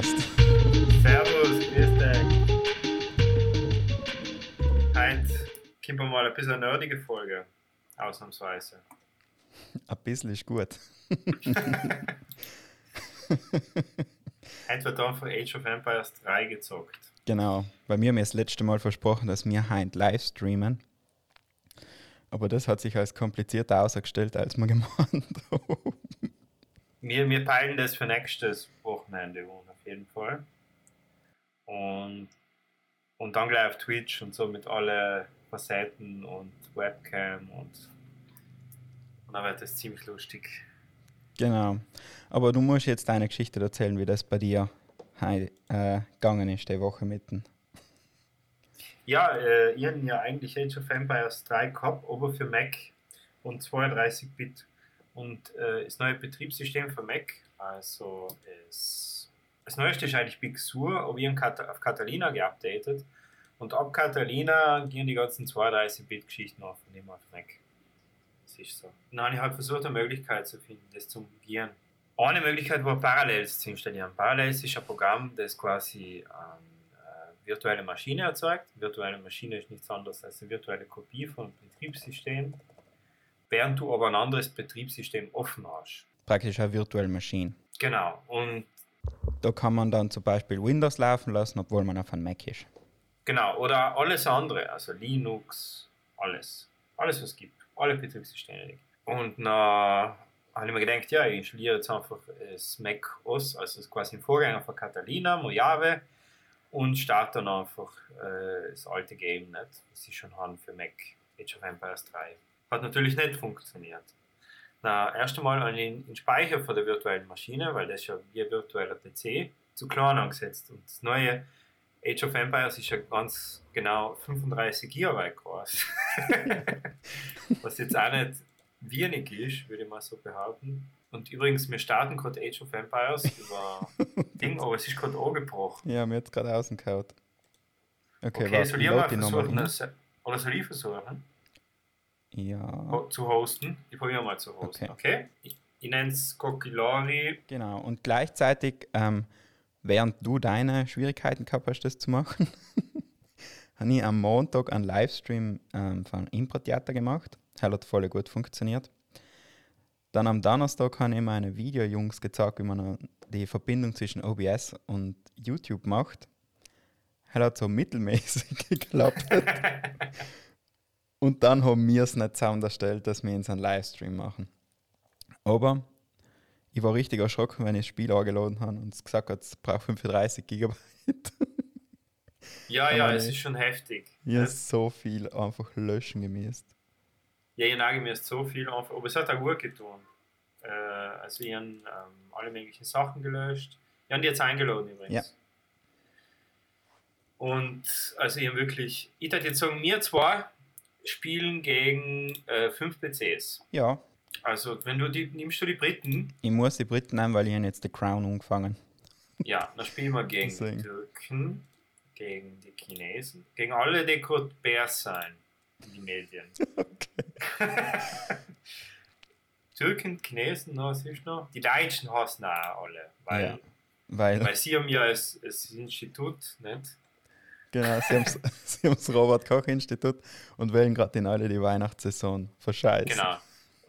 Podcast. Servus, grüß dich. Heute kommt mal ein bisschen eine nerdige Folge, ausnahmsweise. Ein bisschen ist gut. Heute wird einfach Age of Empires 3 gezockt. Genau, bei mir haben wir das letzte Mal versprochen, dass wir heute live streamen. Aber das hat sich als komplizierter ausgestellt, als wir gemeint haben. Wir, wir peilen das für nächstes Wochenende um, auf jeden Fall. Und, und dann gleich auf Twitch und so mit allen Facetten und Webcam und, und dann wird das ziemlich lustig. Genau. Aber du musst jetzt deine Geschichte erzählen, wie das bei dir hei- äh, gegangen ist, die Woche mitten. Ja, äh, ich habe ja eigentlich Age of Empires 3 gehabt, aber für Mac und 32-Bit. Und äh, das neue Betriebssystem für Mac, also es, das neueste ist eigentlich Big Sur, aber ich Cat- auf Catalina geupdatet. Und ab Catalina gehen die ganzen 32-Bit-Geschichten auf und immer auf Mac. Das ist so. Und dann habe ich halt versucht, eine Möglichkeit zu finden, das zu umgehen. Eine Möglichkeit war Parallels zu installieren. Parallels ist ein Programm, das quasi eine äh, virtuelle Maschine erzeugt. Virtuelle Maschine ist nichts anderes als eine virtuelle Kopie von Betriebssystem, während du aber ein anderes Betriebssystem offen hast. Praktisch eine virtuelle Maschine. Genau. Und Da kann man dann zum Beispiel Windows laufen lassen, obwohl man auf einem Mac ist. Genau, oder alles andere, also Linux, alles. Alles, was es gibt. Alle Betriebssysteme. Und dann habe ich mir gedacht, ja, ich installiere jetzt einfach das Mac OS, also das ist quasi ein Vorgänger von Catalina, Mojave, und starte dann einfach äh, das alte Game, nicht, was sie schon haben für Mac, Age of Empires 3. Hat natürlich nicht funktioniert. Na, erst einmal an den, den Speicher von der virtuellen Maschine, weil das ist ja wie ein virtueller PC, zu klein angesetzt. Und das neue Age of Empires ist ja ganz genau 35 GB groß. Was jetzt auch nicht wenig ist, würde ich mal so behaupten. Und übrigens, wir starten gerade Age of Empires über Ding, aber es ist gerade angebrochen. Ja, mir jetzt gerade rausgehauen. Okay, Okay, warte, soll ich mal versuchen, das, oder soll ich versuchen, Ja, zu hosten? Ich probiere mal zu hosten, okay? Ich, ich nenne es Kokilori. genau. Und gleichzeitig, ähm, während du deine Schwierigkeiten gehabt hast, das zu machen, habe ich am Montag einen Livestream ähm, von Impro-Theater gemacht. Das hat voll gut funktioniert. Dann am Donnerstag habe ich meine Videojungs gezeigt, wie man die Verbindung zwischen OBS und YouTube macht. Das hat so mittelmäßig geklappt. und dann haben wir es nicht Sound erstellt, dass wir uns einen Livestream machen. Aber ich war richtig erschrocken, wenn ich das Spiel angeladen habe und es gesagt hat, es braucht 35 Gigabyte. Ja, ja, es ist schon heftig. Ich habe so viel einfach löschen gemäßt. Ja, ich mir so viel auf, aber es hat auch gut getan. Äh, also, ich habe ähm, alle möglichen Sachen gelöscht. Ich habe die jetzt eingeladen übrigens. Ja. Und also, ich habe wirklich, ich würde jetzt sagen, wir zwei spielen gegen äh, fünf PCs. Ja, Also, wenn du die, nimmst du die Briten, ich muss die Briten nehmen, weil ich habe jetzt The Crown angefangen. ja, dann spielen wir gegen Deswegen. die Türken, gegen die Chinesen, gegen alle, die gerade Bärs sein in die Medien. Türken, Chinesen, was ist noch? Die Deutschen hassen auch alle, weil, Ja. Weil, weil sie haben ja das, das Institut, nicht? Genau, sie haben das Robert-Koch-Institut und wählen gerade in alle die Weihnachtssaison verscheißen. Genau.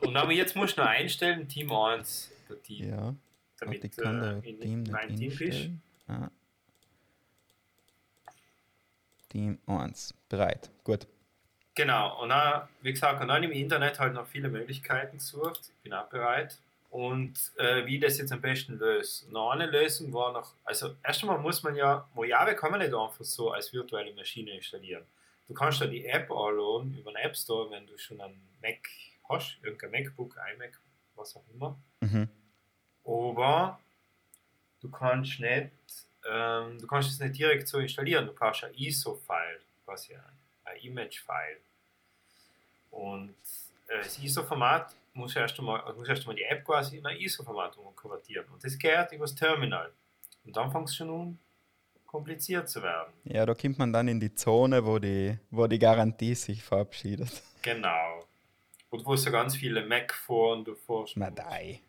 Und aber jetzt musst du noch einstellen, Team 1, der Team, Ja, damit ich kann äh, in, Team in mein nicht Team bist. Ah. Team 1, bereit. Gut. Genau, und dann, wie gesagt, und dann im Internet halt noch viele Möglichkeiten gesucht. Ich bin auch bereit. Und äh, wie ich das jetzt am besten löse. Und eine Lösung war noch, also erst einmal muss man ja, Mojave kann man nicht einfach so als virtuelle Maschine installieren. Du kannst da die App anladen über den App Store, wenn du schon einen Mac hast, irgendein MacBook, iMac, was auch immer. Mhm. Aber du kannst nicht, ähm, du kannst es nicht direkt so installieren. Du brauchst ein ISO-File, quasi ein, ein Image-File. Und äh, das ISO-Format muss erst einmal, also muss erst einmal die App quasi in ein ISO-Format konvertieren. Und das geht über das Terminal. Und dann fängt es schon an, kompliziert zu werden. Ja, da kommt man dann in die Zone, wo die, wo die Garantie sich verabschiedet. Genau. Und wo so ganz viele Mac-Foren du forschst. Madei.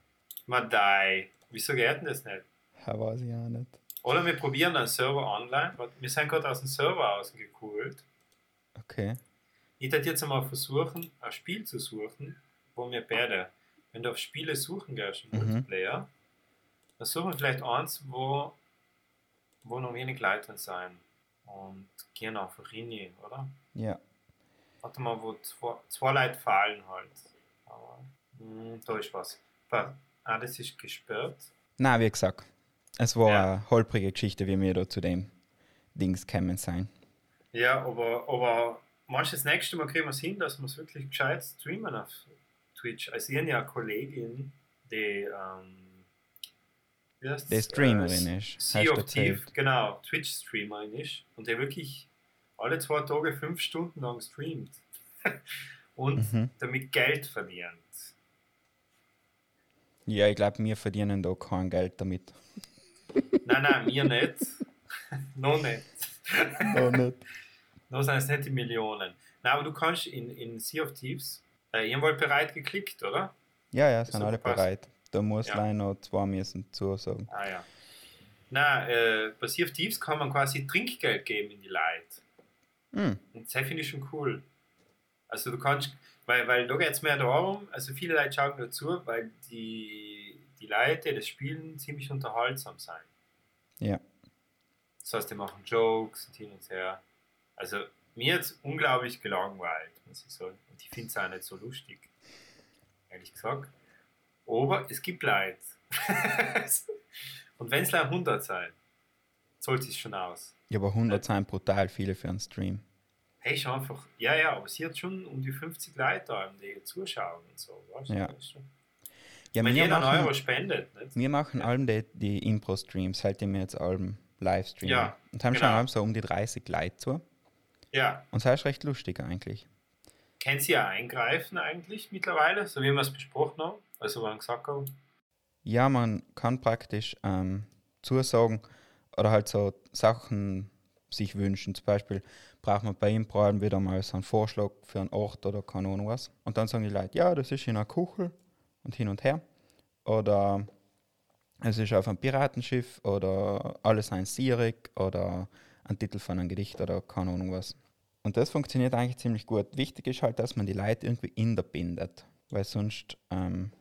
Madei. Wieso geht denn das nicht? Ja, weiß ich auch nicht. Oder wir probieren einen Server online. Wir sind gerade aus dem Server ausgeholt. Okay. Ich werde jetzt einmal versuchen, ein Spiel zu suchen, wo wir beide, wenn du auf Spiele suchen gehst, im Mhm. Multiplayer, dann suchen wir vielleicht eins, wo, wo noch wenig Leute drin sein. Und gehen einfach rein, oder? Ja. Warte mal, wo zwei, zwei Leute fallen halt. Aber, hm, da ist was. Ah, das ist gesperrt. Na, wie gesagt, es war Ja. eine holprige Geschichte, wie wir da zu dem Dings gekommen sein. Ja, aber, aber das nächste Mal kriegen wir es hin, dass wir es wirklich gescheit streamen auf Twitch? Also ich ja eine Kollegin, die, ähm, wie heißt das? Streamerin Äh, ist, Sea of Thief, genau, Twitch-Streamerin ist und der wirklich alle zwei Tage fünf Stunden lang streamt und Mhm. damit Geld verdient. Ja, ich glaube, wir verdienen da kein Geld damit. Nein, nein, mir nicht. Noch nicht. Oh, nicht. Noch sind es nicht die Millionen. Nein, aber du kannst in, in Sea of Thieves, äh, ihr wollt bereit geklickt, oder? Ja, ja, sind alle gepasst. bereit. Da muss Ja. leider noch zwei müssen zusagen. Ah ja. Na, äh, of Thieves kann man quasi Trinkgeld geben in die Leute. Hm. Und das finde ich schon cool. Also du kannst, weil, weil da geht es mehr darum, also viele Leute schauen dazu, weil die, die Leute, die das spielen, ziemlich unterhaltsam sein. Ja. Das heißt, die machen Jokes und hin und her. Also mir jetzt unglaublich gelangweilt, muss ich sagen. Und ich finde es auch nicht so lustig, ehrlich gesagt. Aber es gibt Leute. und wenn es leider 100 sein, zahlt es schon aus. Ja, aber 100 sind brutal viele für einen Stream. Hey, ist einfach, ja, ja, aber sie hat schon um die 50 Leute da, die zuschauen und so. Weißt du? Ja. Ja, Wenn wir jeder einen Euro machen, spendet, nicht? wir machen allem die, die Impro-Streams, halt wir jetzt allem Livestream. Ja, Und haben genau. schon allem so um die 30 Leute zu. Ja. Und das ist recht lustig eigentlich. Können Sie ja eingreifen eigentlich mittlerweile, so wie wir es besprochen haben? Also, wir gesagt haben, Ja, man kann praktisch ähm, zusagen oder halt so Sachen sich wünschen. Zum Beispiel braucht man bei ihm allem wieder mal so einen Vorschlag für einen Ort oder keine Ahnung was. Und dann sagen die Leute, ja, das ist in einer Kuchel und hin und her. Oder es ist auf einem Piratenschiff oder alles ein Sirik oder ein Titel von einem Gedicht oder keine Ahnung was. Und das funktioniert eigentlich ziemlich gut. Wichtig ist halt, dass man die Leute irgendwie in der bindet, weil sonst ähm,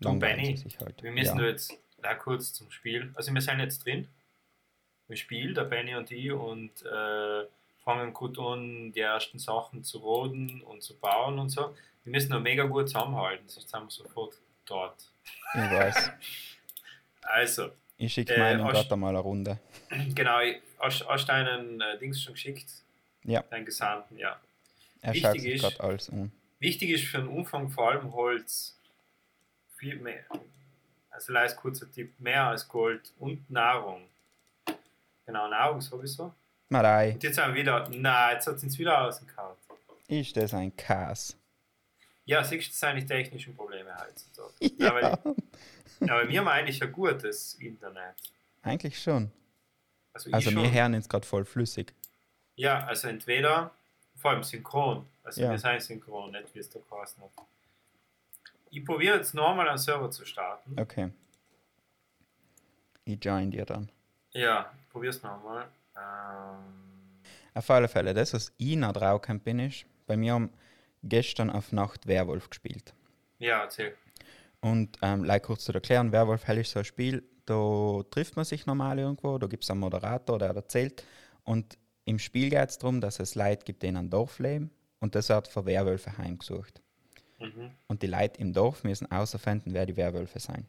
Du, Benny, sie sich halt. wir müssen ja. da jetzt da kurz zum Spiel. Also, wir sind jetzt drin im Spiel, der Benny und ich, und äh, fangen gut an, die ersten Sachen zu roden und zu bauen und so. Wir müssen noch mega gut zusammenhalten, sonst sind wir sofort dort. Ich weiß. Also, Ich schicke Äh, meinen hast- gerade mal eine Runde. genau, hast du deinen äh, Dings schon geschickt? Ja. Deinen Gesandten, ja. Er Wichtig schaut sich ist- gerade alles um. Wichtig ist für den Umfang vor allem Holz. Viel mehr. Also als kurzer Tipp, mehr als Gold und Nahrung. Genau, Nahrung sowieso. Marei, Und jetzt haben wir wieder, na, jetzt hat es uns wieder ausgekaut. ist das ein Kas? Ja, siehst du, das sind die technischen Probleme heutzutage. Ja, Aber, aber wir haben eigentlich ein gutes Internet. eigentlich schon. Also, Also wir hören jetzt gerade voll flüssig. Ja, also entweder, vor allem synchron. Also Ja. wir sind synchron, nicht wie es da geheißen hat. Ich probiere jetzt nochmal einen Server zu starten. Okay. Ich join dir dann. Ja, ich probiere es nochmal. Ähm, Auf alle Fälle, das, was ich noch drauf bin, ist, bei mir haben gestern auf Nacht Werwolf gespielt. ja, erzähl. Und ähm, like kurz zu erklären, Werwolf Hell ist so ein Spiel, da trifft man sich normal irgendwo, da gibt es einen Moderator, der erzählt. Und im Spiel geht es darum, dass es Leute gibt, die in einem Dorf leben und das wird von Werwölfe heimgesucht. Mhm. Und die Leute im Dorf müssen außerfinden, wer die Werwölfe sein.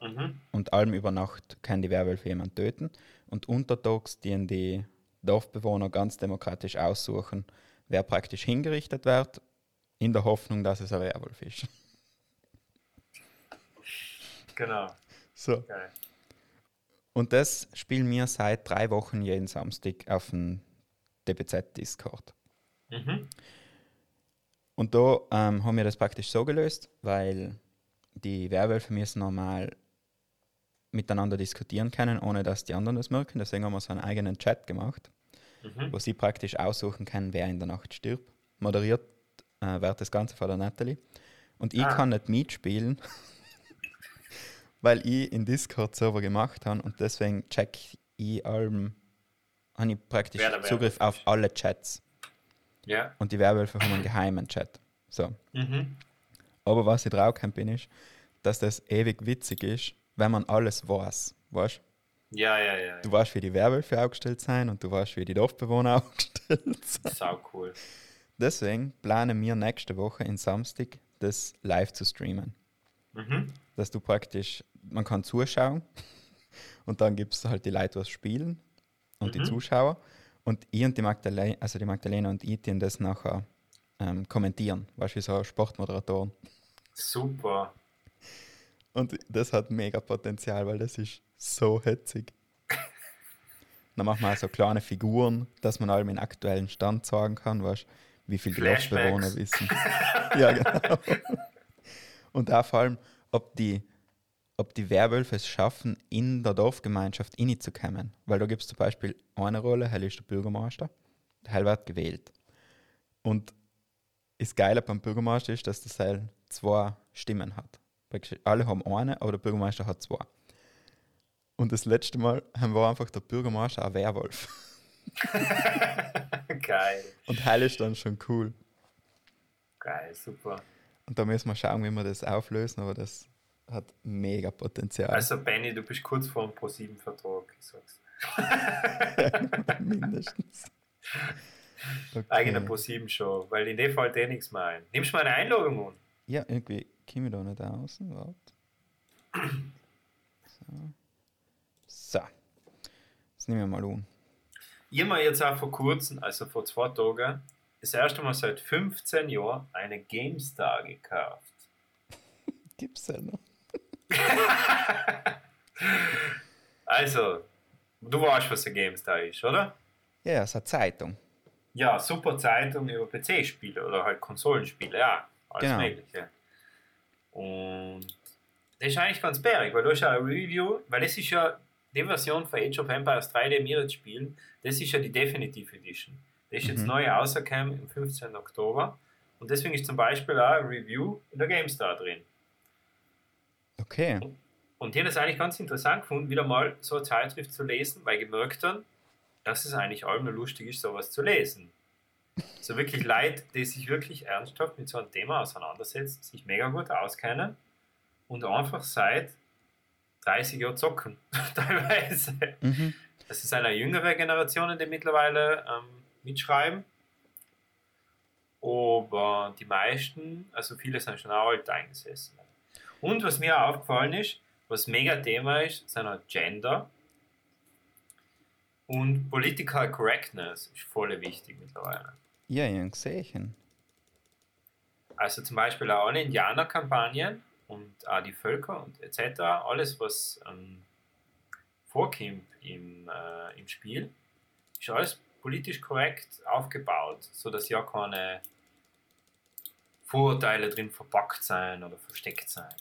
Mhm. Und allem über Nacht können die Werwölfe jemanden töten. Und untertags dienen die Dorfbewohner ganz demokratisch aussuchen, wer praktisch hingerichtet wird, in der Hoffnung, dass es ein Werwolf ist. Genau, So. geil. Und das spielen wir seit drei Wochen jeden Samstag auf dem DBZ-Discord. Mhm. Und da ähm, haben wir das praktisch so gelöst, weil die Werwölfe müssen normal miteinander diskutieren können, ohne dass die anderen das merken. Deswegen haben wir so einen eigenen Chat gemacht, Mhm. wo sie praktisch aussuchen können, wer in der Nacht stirbt. Moderiert äh, wird das Ganze von der Natalie. Und ich Ah. kann nicht mitspielen, weil ich in Discord-Server gemacht habe und deswegen check ich allem, habe ich praktisch Wer der Zugriff Werwolf auf alle Chats. Ja. Und die Werwölfe haben einen geheimen Chat. So. Mhm. Aber was ich draufgekommen bin, ist, dass das ewig witzig ist, wenn man alles weiß. Weißt Ja, ja, ja. du? weißt, wie die Werwölfe aufgestellt sind und du weißt, wie die Dorfbewohner aufgestellt sind. Sau cool. Deswegen planen wir nächste Woche in Samstag das live zu streamen. Mhm. Dass du praktisch, man kann zuschauen und dann gibt es halt die Leute, was spielen und die Mhm. Zuschauer. Und ich und die Magdalena, also die Magdalena und ich, die das nachher ähm, kommentieren. Weißt du, wie so Sportmoderatoren. Super. Und das hat mega Potenzial, weil das ist so hetzig. Dann machen wir auch so kleine Figuren, dass man allem den aktuellen Stand sagen kann, weißt wie viel die. Dorfbewohner wissen. ja, genau. Und auch vor allem, ob die, ob die Werwölfe es schaffen, in der Dorfgemeinschaft reinzukommen. Weil da gibt es zum Beispiel eine Rolle, Hell ist der Bürgermeister, der Hell wird gewählt. Und das Geile beim Bürgermeister ist, dass der Hell zwei Stimmen hat. Alle haben eine, aber der Bürgermeister hat zwei. Und das letzte Mal wir einfach der Bürgermeister ein Werwolf. Geil. Und Hell ist dann schon cool. Geil, super. Und da müssen wir schauen, wie wir das auflösen, aber das hat mega Potenzial. Also Benny, du bist kurz vor dem Pro7-Vertrag, ich sag's. Mindestens. Okay. Eigene Pro7-Show, weil in dem Fall eh nichts mehr ein. Nimmst du meine Einladung an? Ja, irgendwie komme ich da nicht außen. Warte. So. so. Das nehmen wir mal an. Ich habe mir jetzt auch vor kurzem, also vor zwei Tagen, das erste Mal seit 15 Jahren eine GameStar gekauft. Gibt's ja noch. Also, du weißt, was eine GameStar ist, oder? Ja, es ist eine Zeitung. Ja, super Zeitung über PC-Spiele oder halt Konsolenspiele, ja, alles Genau. Mögliche. Und das ist eigentlich ganz bärig, weil du hast ja ein Review, weil das ist ja die Version von Age of Empires 3, die wir jetzt spielen, das ist ja die Definitive Edition. Das ist jetzt Mhm. neu rausgekommen am 15. Oktober und deswegen ist zum Beispiel auch ein Review in der GameStar drin. Okay. Und ich habe das eigentlich ganz interessant gefunden, wieder mal so eine Zeitschrift zu lesen, weil gemerkt dann, dass es eigentlich allem nur lustig ist, sowas zu lesen. So wirklich Leute, die sich wirklich ernsthaft mit so einem Thema auseinandersetzen, sich mega gut auskennen und einfach seit 30 Jahren zocken, teilweise. Mhm. Das ist eine jüngere Generation, die mittlerweile ähm, mitschreiben. Aber die meisten, also viele sind schon auch alt eingesessen. Und was mir auch aufgefallen ist, was mega Thema ist, sind halt Gender. Und Political Correctness ist voll wichtig mittlerweile. Ja, habe gesehen. Also zum Beispiel auch alle Indianerkampagnen und auch die Völker und etc. Alles, was ähm, vorkommt im, äh, im Spiel, ist alles politisch korrekt aufgebaut, sodass ja keine Vorurteile drin verpackt sein oder versteckt sein.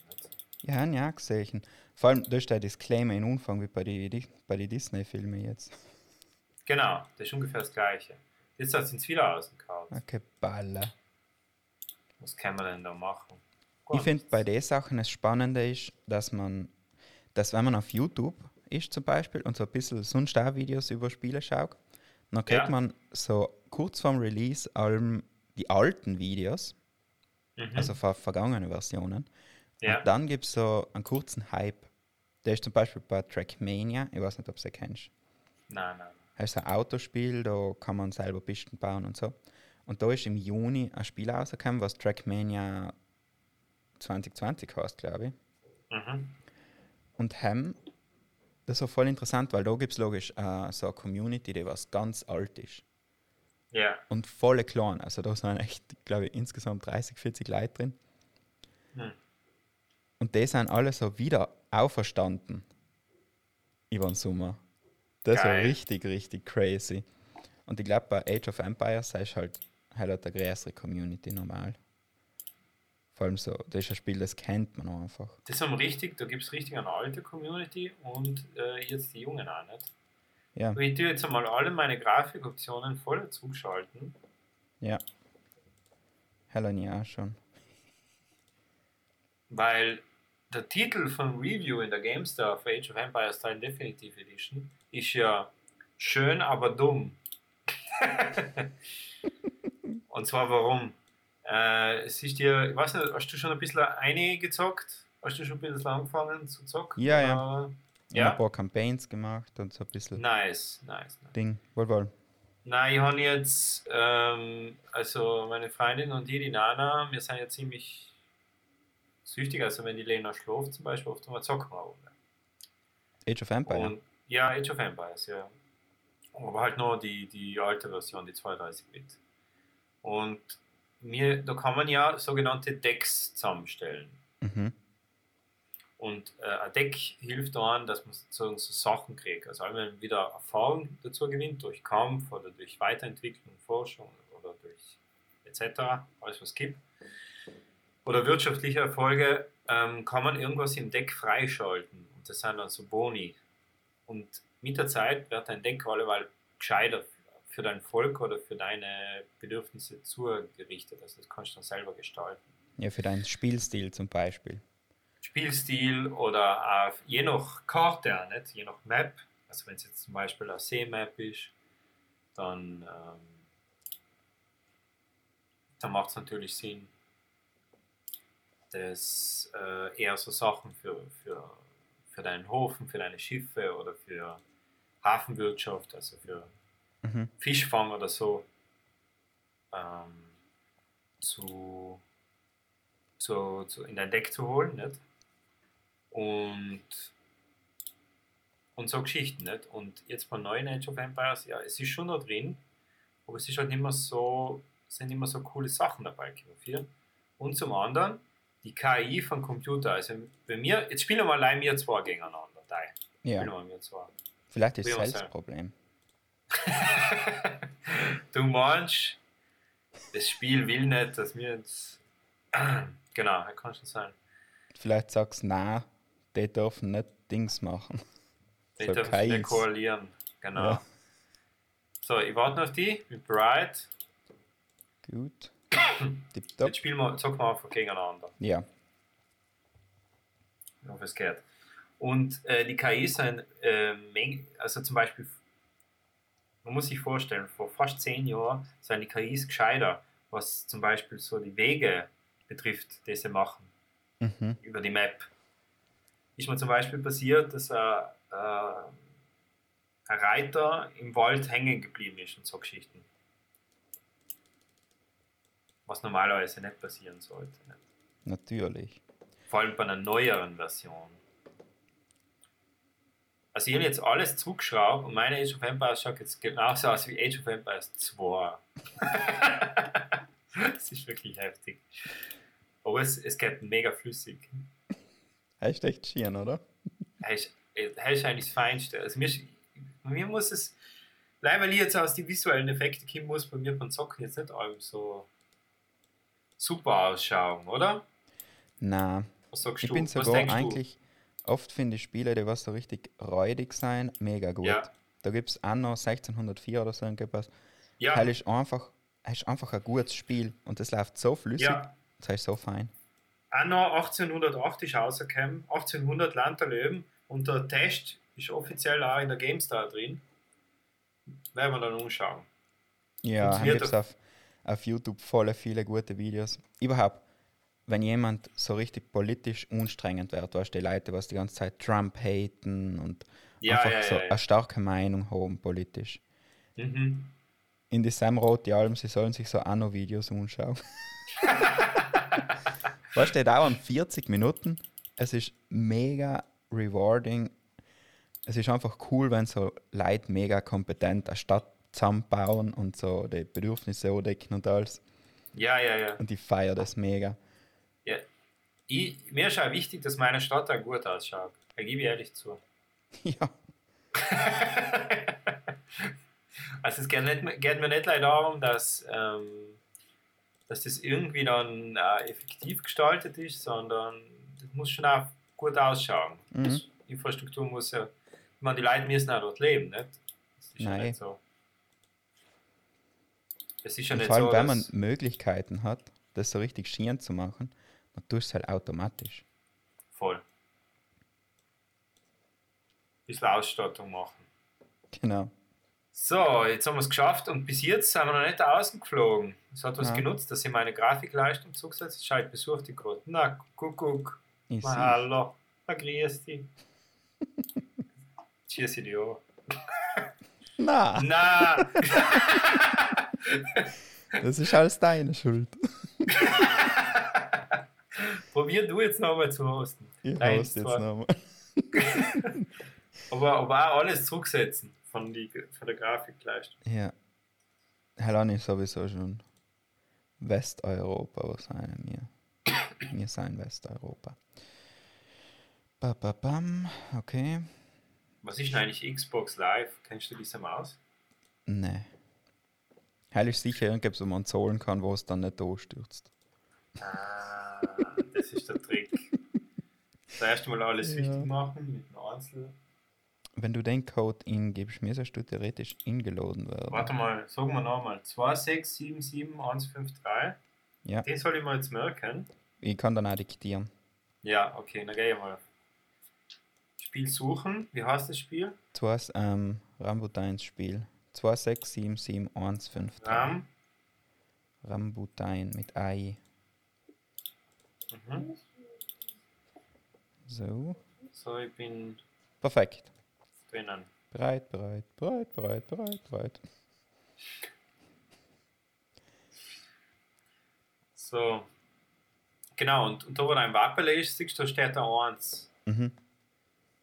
Ja, auch gesehen. Vor allem, da ist der Disclaimer in Umfang wie bei den bei die Disney-Filmen jetzt. Genau, das ist ungefähr das Gleiche. Jetzt hat es ins wieder rausgehauen. Okay, Baller. Was kann man denn da machen? Ich finde bei den Sachen das Spannende ist, dass man, dass wenn man auf YouTube ist zum Beispiel und so ein bisschen sonst auch Videos über Spiele schaut, dann kriegt Ja. man so kurz vorm Release allem die alten Videos, mhm. also ver vergangene Versionen. ja. Und dann gibt es so einen kurzen Hype. Der ist zum Beispiel bei Trackmania, ich weiß nicht, ob du sie kennst. Nein, nein. Das ist ein Autospiel, da kann man selber Pisten bauen und so. Und da ist im Juni ein Spiel rausgekommen, was Trackmania 2020 heißt, glaube ich. Mhm. Und haben, das war voll interessant, weil da gibt es logisch äh, so eine Community, die was ganz alt ist. Ja. Und voll klein. Also da sind echt, glaube ich, insgesamt 30, 40 Leute drin. Hm. Und die sind alle so wieder auferstanden über den Sommer. Das war Geil. richtig, richtig crazy. Und ich glaube, bei Age of Empires ist halt, halt eine größere Community normal. Vor allem so, das ist ein Spiel, das kennt man auch einfach. Das haben richtig, da gibt es richtig eine alte Community und äh, jetzt die Jungen auch nicht. Ja, ich tue jetzt einmal alle meine Grafikoptionen voll zuschalten. ja. Helen ja schon. Weil der Titel von Review in der GameStar für Age of Empires 3 Definitive Edition ist ja schön, aber dumm. Und zwar warum? Äh, es ist dir, ich weiß nicht, hast du schon ein bisschen eingezockt? Hast du schon ein bisschen angefangen zu zocken? Ja, ja. Oder? Ja. Ein paar Campaigns gemacht und so ein bisschen Nice, nice, nice. Ding. Wohl, wohl. Nein, ich habe jetzt, ähm, also meine Freundin und die, die Nana, wir sind ja ziemlich süchtig. Also wenn die Lena schläft zum Beispiel, oft mal zocken wir auch. Age of Empire. Und, ja, Age of Empires, ja. Aber halt nur die, die alte Version, die 32-Bit. Und mir, da kann man ja sogenannte Decks zusammenstellen. Mhm. Und äh, ein Deck hilft daran, dass man sozusagen so Sachen kriegt. Also wenn man wieder Erfahrung dazu gewinnt, durch Kampf oder durch Weiterentwicklung, Forschung oder durch etc., alles was es gibt. Oder wirtschaftliche Erfolge, ähm, kann man irgendwas im Deck freischalten. Und das sind dann so Boni. Und mit der Zeit wird dein Deck alleweil gescheiter für dein Volk oder für deine Bedürfnisse zugerichtet. Also das kannst du dann selber gestalten. Ja, für deinen Spielstil zum Beispiel. Spielstil oder auf, je nach Karte, auch nicht? je nach Map. Also wenn es jetzt zum Beispiel eine See-Map ist, dann, ähm, dann macht es natürlich Sinn, dass äh, eher so Sachen für, für, für deinen Hofen, für deine Schiffe oder für Hafenwirtschaft, also für Mhm. Fischfang oder so, ähm, zu, zu, zu, in dein Deck zu holen. Nicht? Und, und so Geschichten. Nicht? Und jetzt bei neuen Age of Empires, ja, es ist schon noch drin, aber es ist halt nicht mehr so, sind immer so coole Sachen dabei. Hier. Und zum anderen, die KI von Computer. Also bei mir, jetzt spielen wir allein wir zwei gegeneinander. Die. Ja. Spielen wir zwei. Vielleicht ist das sein? Problem. du meinst, das Spiel will nicht, dass wir jetzt. genau, das kann schon sein. Vielleicht sagst du, na, die dürfen nicht Dings machen. Die So dürfen nicht koalieren. Genau. Ja. So, ich warte noch auf die. Bin bereit. Gut. Jetzt spielen wir, zocken wir einfach gegeneinander. Ja. Ich hoffe, es geht. Und äh, die KIs sind, äh, Meng- also zum Beispiel, man muss sich vorstellen, vor fast zehn Jahren sind die KIs gescheiter, was zum Beispiel so die Wege betrifft, die sie machen. Mhm. über die Map. Ist mir zum Beispiel passiert, dass ein, äh, ein Reiter im Wald hängen geblieben ist und so Geschichten. Was normalerweise nicht passieren sollte. Nicht? Natürlich. Vor allem bei einer neueren Version. Also ich habe jetzt alles zurückgeschraubt und meine Age of Empires schaut jetzt genauso aus wie Age of Empires 2. das ist wirklich heftig. Aber es, es geht mega flüssig. Ist echt schieren, oder? Er ist, er ist eigentlich das Feinste. Also mir, mir muss es, leider weil ich jetzt aus die visuellen Effekte kommen muss, bei mir beim Zocken jetzt nicht allem so super ausschauen, oder? Na, Was sagst ich du? bin Was sogar denkst eigentlich, oft finde ich Spiele, die was so richtig räudig sein, mega gut. Ja. Da gibt es Anno 1604 oder so irgendwas. Ja, Weil ist einfach, es ist einfach ein gutes Spiel und es läuft so flüssig, ja. das ist so fein. Anno 1808 ist rausgekommen, 1800 Land der Löwen und der Test ist offiziell auch in der GameStar drin. Werden wir dann umschauen. Ja, gibt es auf, auf YouTube voll viele gute Videos. Überhaupt, wenn jemand so richtig politisch unstrengend wird, weißt du, die Leute, was die ganze Zeit Trump haten und Ja, einfach ja, so ja. eine starke Meinung haben politisch. Mhm. In die Sam Rote Alben, sie sollen sich so Anno-Videos anschauen. weißt du, die dauern 40 Minuten. Es ist mega rewarding. Es ist einfach cool, wenn so Leute mega kompetent eine Stadt zusammenbauen und so die Bedürfnisse andecken und alles. Ja, ja, ja. Und ich feiere das mega. Ja. Ich, mir ist auch wichtig, dass meine Stadt auch gut ausschaut. Da gebe ich ehrlich zu. ja, Also es geht, nicht, geht mir nicht leider darum, dass, ähm, dass das irgendwie dann äh, effektiv gestaltet ist, sondern das muss schon auch gut ausschauen. Mhm. Das Infrastruktur muss ja, ich meine, die Leute müssen auch dort leben, nicht? Das ist ja Nein. nicht so. Es ist ja und nicht vor allem, so, wenn man Möglichkeiten hat, das so richtig schieren zu machen, dann tust du es halt automatisch. voll. bisschen Ausstattung machen. Genau. So, jetzt haben wir es geschafft und bis jetzt sind wir noch nicht ausgeflogen. Es hat was Ja. genutzt, dass ich meine Grafikleistung zugesetzt habe. Schau, ich besuche dich gerade. Na, Kuckuck. Na, hallo. Na, grüß dich. Dich an. Na, Na! das ist alles deine Schuld. Probier du jetzt nochmal zu hosten. Ich Nein, host jetzt nochmal. Aber, aber auch alles zurücksetzen von, die, von der Grafikleistung. Ja. Hell ist sowieso schon Westeuropa, was sein wir? Wir sind Westeuropa. Ba, ba, bam. Okay. Was ist denn eigentlich Xbox Live? Kennst du diese Maus? Nee. Ist sicher irgendwas, wo man zahlen kann, wo es dann nicht durchstürzt. Ah, das ist der Trick. Das erste Mal alles Ja. richtig machen mit einem Einzel. Wenn du den Code ingibst, müsstest du theoretisch ingeladen werden. Warte mal, sagen wir nochmal. 2677153. Ja. Den soll ich mal jetzt merken. Ich kann dann auch diktieren. Ja, okay, dann gehe ich mal. Spiel suchen. Wie heißt das Spiel? Zwei ähm, Rambutines Spiel. 2677153. Ram. Rambutain mit Ei. Mhm. So. So, ich bin Perfekt. drinnen. Bereit, bereit, bereit, bereit, bereit, bereit. So. Genau, und, und da wo dein Wappel ist, siehst du, da steht da 1. Mhm.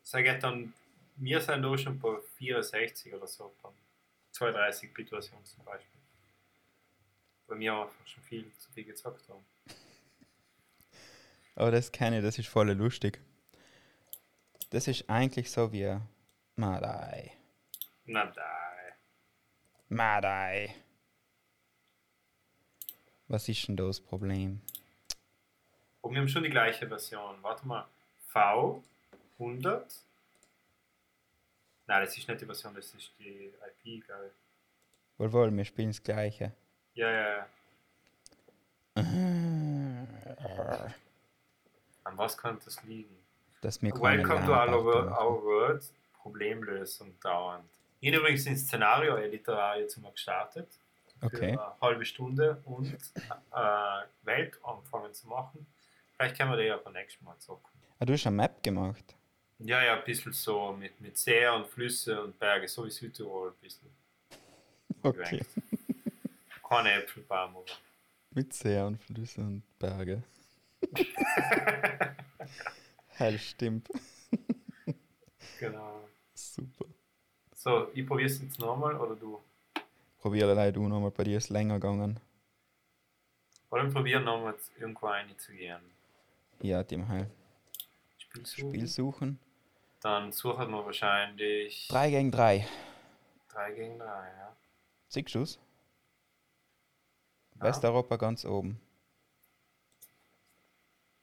Sag ich dann, wir sind da schon bei 64 oder so, bei 32-Bit-Version zum Beispiel. Weil wir einfach schon viel zu viel gezockt haben. Aber das kenne ich, das ist voll lustig. Das ist eigentlich so wie Madai. Na da. Madai. Was ist denn das Problem? Und wir haben schon die gleiche Version. Warte mal. V100. Nein, das ist nicht die Version, das ist die IP, glaube ich. Wohl, wohl, wir spielen das Gleiche. Ja, ja, ja. An was könnte das liegen? Wir keine Welcome to our, our world. Problemlösung dauernd. Ich habe übrigens den Szenario-Editor jetzt mal gestartet. Okay. Für eine halbe Stunde und äh, Welt anfangen zu machen. Vielleicht können wir die ja beim nächsten Mal zocken. Ah, du hast eine Map gemacht. Ja, ja, ein bisschen so mit, mit See und Flüsse und Berge, so wie Südtirol ein bisschen. Okay. Keine Äpfelbaum, aber. Mit See und Flüsse und Berge. Hell stimmt. Genau. Super. So, ich probiere es jetzt nochmal oder du? Probiere leider du nochmal, bei dir ist länger gegangen. Oder wir probieren nochmal irgendwo einzugehen. Ja, dem Heil. Spiel suchen. Spiel suchen. Dann suchen wir wahrscheinlich 3 gegen 3. 3 gegen 3, ja. Du's? Ja. Westeuropa ganz oben.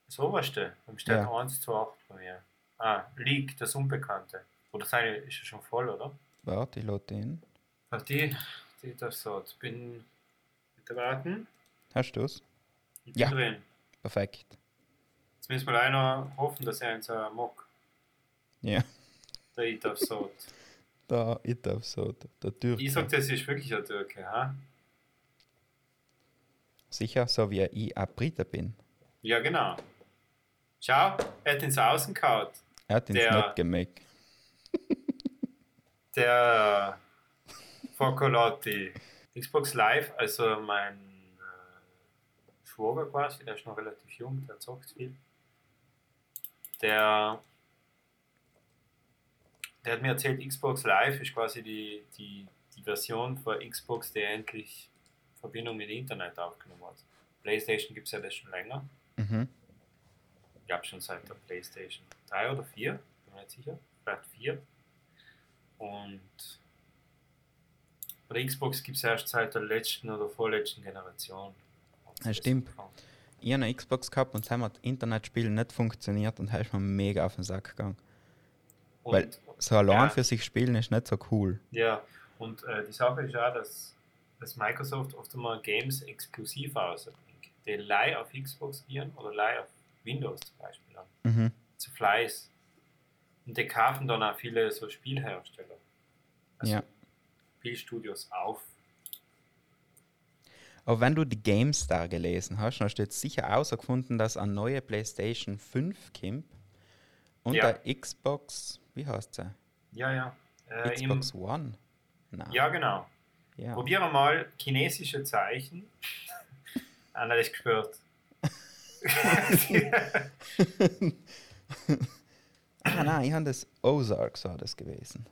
Das oberste, beim steht Ja. 1 zu 8 bei mir. Ah, League, das Unbekannte. Oder seine ist ja schon voll, oder? Warte, ich lade den. Ach, die, die das so. Ich bin mit der Warten. Hast? Ich bin Ja. drin. Perfekt. Jetzt müssen wir einer hoffen, dass er uns äh, mag. Ja. Der ich darf so, der, der Türke. Ich sag, das ist wirklich ein Türke, ha? Sicher, so wie ich ein Brite bin. Ja, genau. Schau, er hat ins Außen gehauen. Er hat ihn Der- nicht gemerkt. Der Focolotti. Xbox Live, also mein äh, Schwager quasi, der ist noch relativ jung, der zockt viel. Der, der hat mir erzählt, Xbox Live ist quasi die, die, die Version von Xbox, die endlich Verbindung mit Internet aufgenommen hat. PlayStation gibt es ja das schon länger. Mhm. Ich glaube schon seit der PlayStation 3 oder 4, bin mir nicht sicher. Vielleicht 4. Und bei der Xbox gibt es erst seit der letzten oder vorletzten Generation. Ja, stimmt. Ich habe eine Xbox gehabt und haben das Internetspiel nicht funktioniert und ist mir mega auf den Sack gegangen. Und, Weil so allein Ja. für sich spielen ist nicht so cool. ja, und äh, die Sache ist auch, dass, dass Microsoft oft einmal Games exklusiv ausbringt, die live auf Xbox gehen oder live auf Windows zum Beispiel an. Mhm. Zu Fleiß. Und die kaufen dann auch viele so Spielhersteller. Also Ja. Spielstudios auf. Aber wenn du die GameStar gelesen hast, dann hast du jetzt sicher herausgefunden, dass eine neue PlayStation 5 kommt und Ja. der Xbox, wie heißt sie? Ja, ja. Äh, im, Xbox One? Nein. ja, genau. Ja. Probieren wir mal chinesische Zeichen. Das gespürt. Ah, nein, ich habe das Ozarks war das gewesen.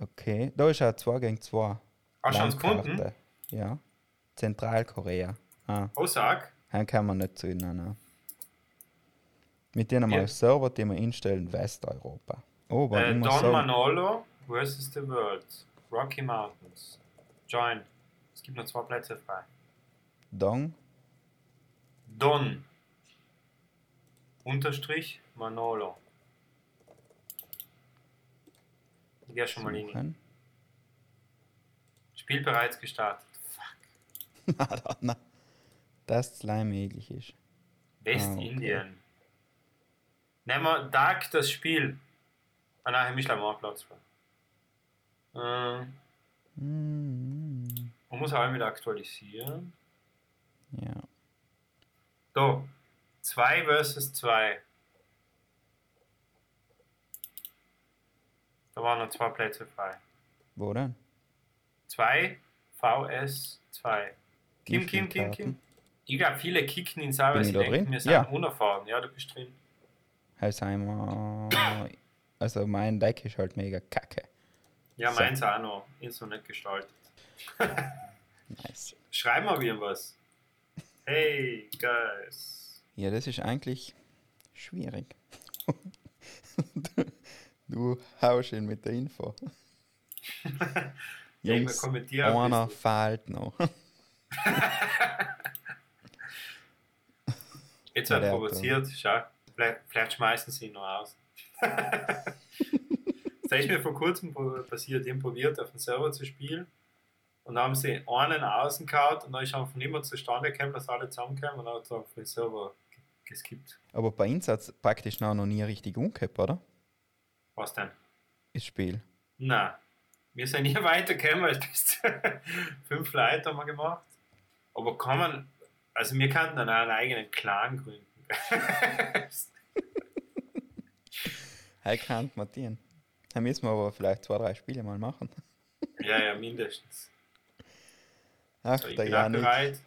Okay, da ist auch 2 gegen 2. Hast du uns gefunden? Ja. Zentralkorea. Ah, Osag? den kann man nicht zu ihnen. Nein. Mit denen mal Ja. Server, die wir instellen, Westeuropa. Oh, Äh, Don so. Manolo versus the World. Rocky Mountains. Join. Es gibt noch zwei Plätze frei. Dong. Don. Unterstrich Manolo. Gehe schon mal in. Spiel bereits gestartet. Fuck. na. Das Slime möglich ist. Westindien. Nehmen wir Dark das Spiel. Ah nein, ich habe mal Platz. Ähm, Mm, man muss auch wieder aktualisieren. ja. So, 2 versus 2. Da waren noch zwei Plätze frei. Wo denn? 2 VS 2. Kim, Kim, Kim, Kim. Ich glaube, viele kicken ihn selber. Bin Sie ich da denken, drin? wir sind Ja. unerfahren. Ja, du bist drin. Alzheimer. Also mein Deck ist halt mega kacke. Ja, So. meins auch noch. Ist noch nicht gestaltet. Nice. Schreib mal wieder was. Hey, guys. Ja, das ist eigentlich schwierig. du haust ihn mit der Info. Ja, ich Jungs, ein einer bisschen. fehlt noch. Jetzt wird provoziert. Schau, vielleicht, vielleicht schmeißen sie ihn noch aus. das ist mir vor kurzem passiert. Die haben probiert, auf dem Server zu spielen. Und dann haben sie einen außen gehauen und dann ist einfach niemand zustande gekommen, dass alle zusammenkommen und dann hat es auf den Server ge- geskippt. Aber bei uns hat es praktisch noch nie richtig umgekehrt, oder? Was denn? Das Spiel. Nein. Wir sind nie weitergekommen, weil bis fünf Leute haben wir gemacht. Aber kann man, also wir könnten dann auch einen eigenen Clan gründen. Hey, kann man den. Dann müssen wir aber vielleicht zwei, drei Spiele mal machen. ja, ja, mindestens. Ach, So, ich der bin Janik. bereit.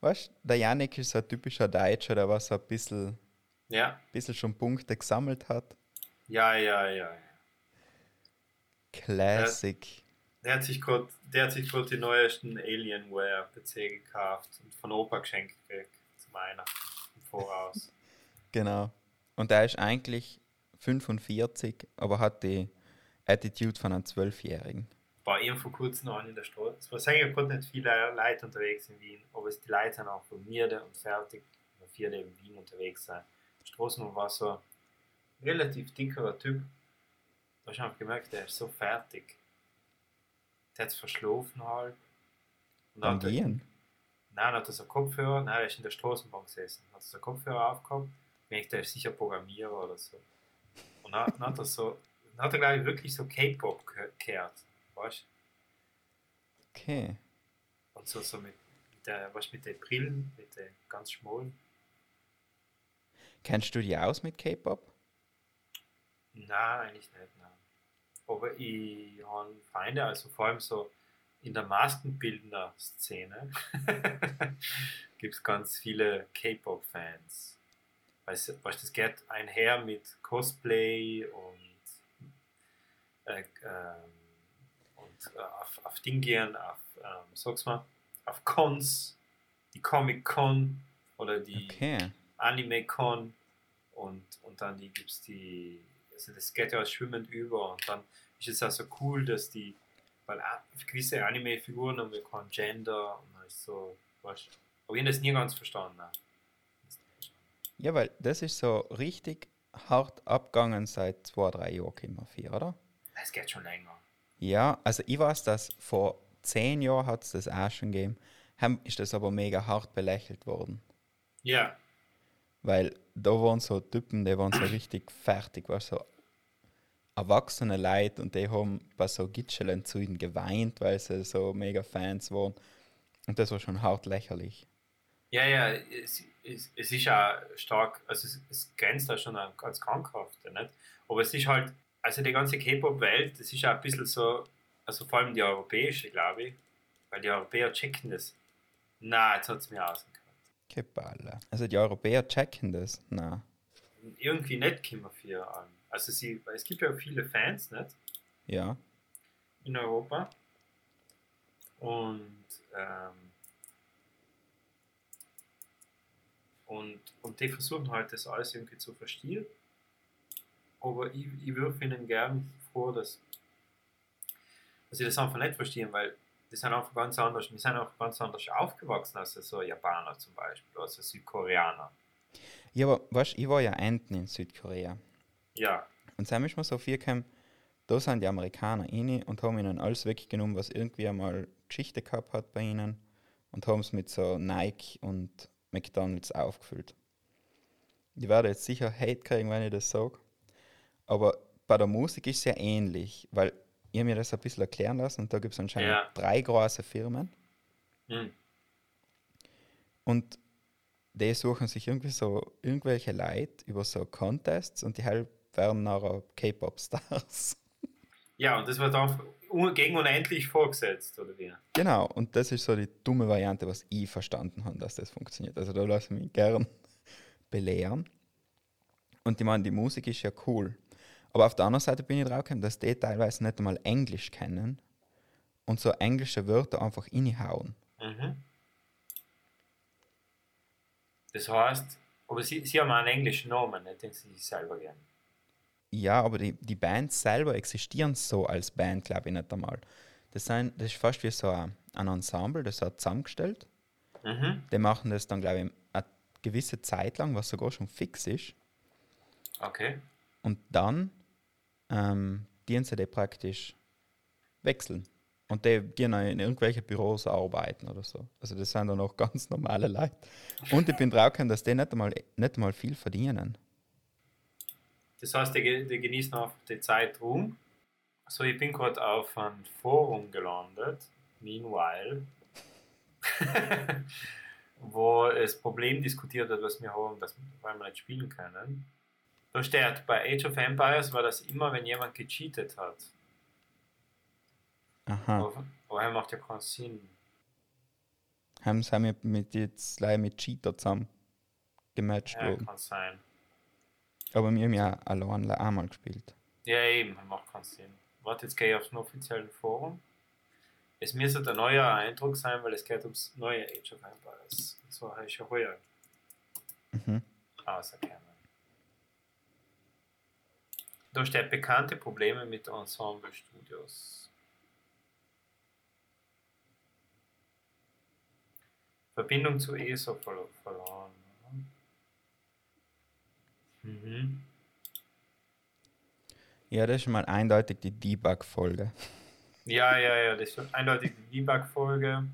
Weißt du, der Janik ist so ein typischer Deutscher, der was so ein bisschen, Ja, bisschen schon Punkte gesammelt hat. ja, ja, ja. Classic. Der hat sich gerade der hat sich gerade die neuesten Alienware PC gekauft und von Opa geschenkt gekriegt zum Weihnachten im Voraus. Genau. Und er ist eigentlich 45, aber hat die Attitude von einem Zwölfjährigen. War eben vor kurzem noch in der Straße. Es war sagen gerade nicht viele Leute unterwegs in Wien, aber es, die Leute sind auch von Mierde und fertig, weil viele in Wien unterwegs sind. Straßen war so ein relativ dickerer Typ. Da du einfach gemerkt, der ist so fertig. Der hat es verschlafen halt. Und dann er- Gehen. Nein, hat er so Kopfhörer, nein, er ist in der Straßenbahn gesessen. Hat so Kopfhörer aufgehabt, ich denke, der ist sicher Programmierer oder so. Und dann, dann hat er so, dann hat er glaube ich wirklich so K-Pop ge- gehört, weißt Okay. Und so, so mit, mit der, weißt mit den Brillen, mit den ganz schmalen. Kennst du dich aus mit K-Pop? Nein, eigentlich nicht, nein. Aber ich habe Freunde, also vor allem so in der Maskenbildner-Szene gibt es ganz viele K-Pop-Fans. Weißt du, das geht einher mit Cosplay und, äh, äh, auf, auf Ding gehen, auf, ähm, sag's mal, auf Cons, die Comic-Con oder die Okay. Anime-Con und, und dann die gibt es die, also das geht ja schwimmend über und dann ist es auch so cool, dass die, weil gewisse Anime-Figuren haben wir kein Gender und dann ist so, weißt du, aber ich habe das nie ganz verstanden. ne? Ja, weil das ist so richtig hart abgegangen seit zwei, drei Jahren, immer vier, oder? Es geht schon länger. Ja, also ich weiß, dass vor zehn Jahren hat es das auch schon gegeben. Ist das aber mega hart belächelt worden. Ja, Weil da waren so Typen, die waren so richtig fertig, war so erwachsene Leute und die haben bei so Gitschelen zu ihnen geweint, weil sie so mega Fans waren. Und das war schon hart lächerlich. Ja, ja, es, es, es ist ja stark, also es, es grenzt da schon an, als krankhaft, nicht? Aber es ist halt, also die ganze K-Pop-Welt, das ist ja ein bisschen so, also vor allem die europäische, glaube ich, weil die Europäer checken das. Na, jetzt hat es mir ausgehört. Keballe. Also die Europäer checken das? Na. Irgendwie nicht kommen für an. Also sie, es gibt ja viele Fans, nicht? Ja. In Europa. Und, ähm, und, und die versuchen halt das alles irgendwie zu verstehen. Aber ich, ich würde ihnen gern vor, dass, dass sie das einfach nicht verstehen, weil die sind einfach ganz anders, wir sind auch ganz anders aufgewachsen als so Japaner zum Beispiel, also Südkoreaner. Ja, aber weißt ich war ja enten in Südkorea. Ja. Und dann ist mir so viel gekommen, da sind die Amerikaner rein und haben ihnen alles weggenommen, was irgendwie einmal Geschichte gehabt hat bei ihnen und haben es mit so Nike und McDonalds aufgefüllt. Ich werde jetzt sicher Hate kriegen, wenn ich das sage. Aber bei der Musik ist es ja ähnlich, weil ich habe mir das ein bisschen erklären lassen und da gibt es anscheinend Ja. drei große Firmen Hm. und die suchen sich irgendwie so irgendwelche Leute über so Contests und die halt werden nachher K-Pop-Stars. Ja, und das wird dann un- gegen unendlich vorgesetzt, oder wie? Genau, und das ist so die dumme Variante, was ich verstanden habe, dass das funktioniert. Also da lasse ich mich gern belehren. Und ich meine, die Musik ist ja cool. Aber auf der anderen Seite bin ich drauf gekommen, dass die teilweise nicht einmal Englisch kennen und so englische Wörter einfach reinhauen. Mhm. Das heißt, aber sie, sie haben einen englischen Namen, nicht den sie sich selber geben. Ja, aber die, die Bands selber existieren so als Band, glaube ich, nicht einmal. Das, sind, das ist fast wie so ein, ein Ensemble, das hat zusammengestellt. Mhm. Die machen das dann, glaube ich, eine gewisse Zeit lang, was sogar schon fix ist. Okay. Und dann ähm, dienen sie die praktisch wechseln. Und die gehen dann in irgendwelche Büros arbeiten oder so. Also das sind dann auch ganz normale Leute. Und ich bin drauf dass die nicht einmal, nicht einmal viel verdienen. Das heißt, die, die genießen auch die Zeit rum. So, ich bin gerade auf ein Forum gelandet, meanwhile, wo das Problem diskutiert wird, was wir haben, dass, weil wir nicht spielen können. Da steht, bei Age of Empires war das immer, wenn jemand gecheatet hat. Aha. Aber, aber er macht ja keinen Sinn. Haben sie mit, mit jetzt leider mit Cheater zusammen gematcht Ja, worden. kann sein. Aber wir haben ja allein einmal gespielt. Ja, eben, macht keinen Sinn. Warte, jetzt gehe ich aufs offizielle Forum. Es müsste ein neuer Eindruck sein, weil es geht ums neue Age of Empires. Und so habe ich schon heuer Mhm. auserkennen. Da steht bekannte Probleme mit Ensemble Studios. Verbindung zu ESO verlo- verloren. Mhm. Ja, das ist mal eindeutig die Debug-Folge. Ja, ja, ja, das wird eindeutig die Debug-Folge.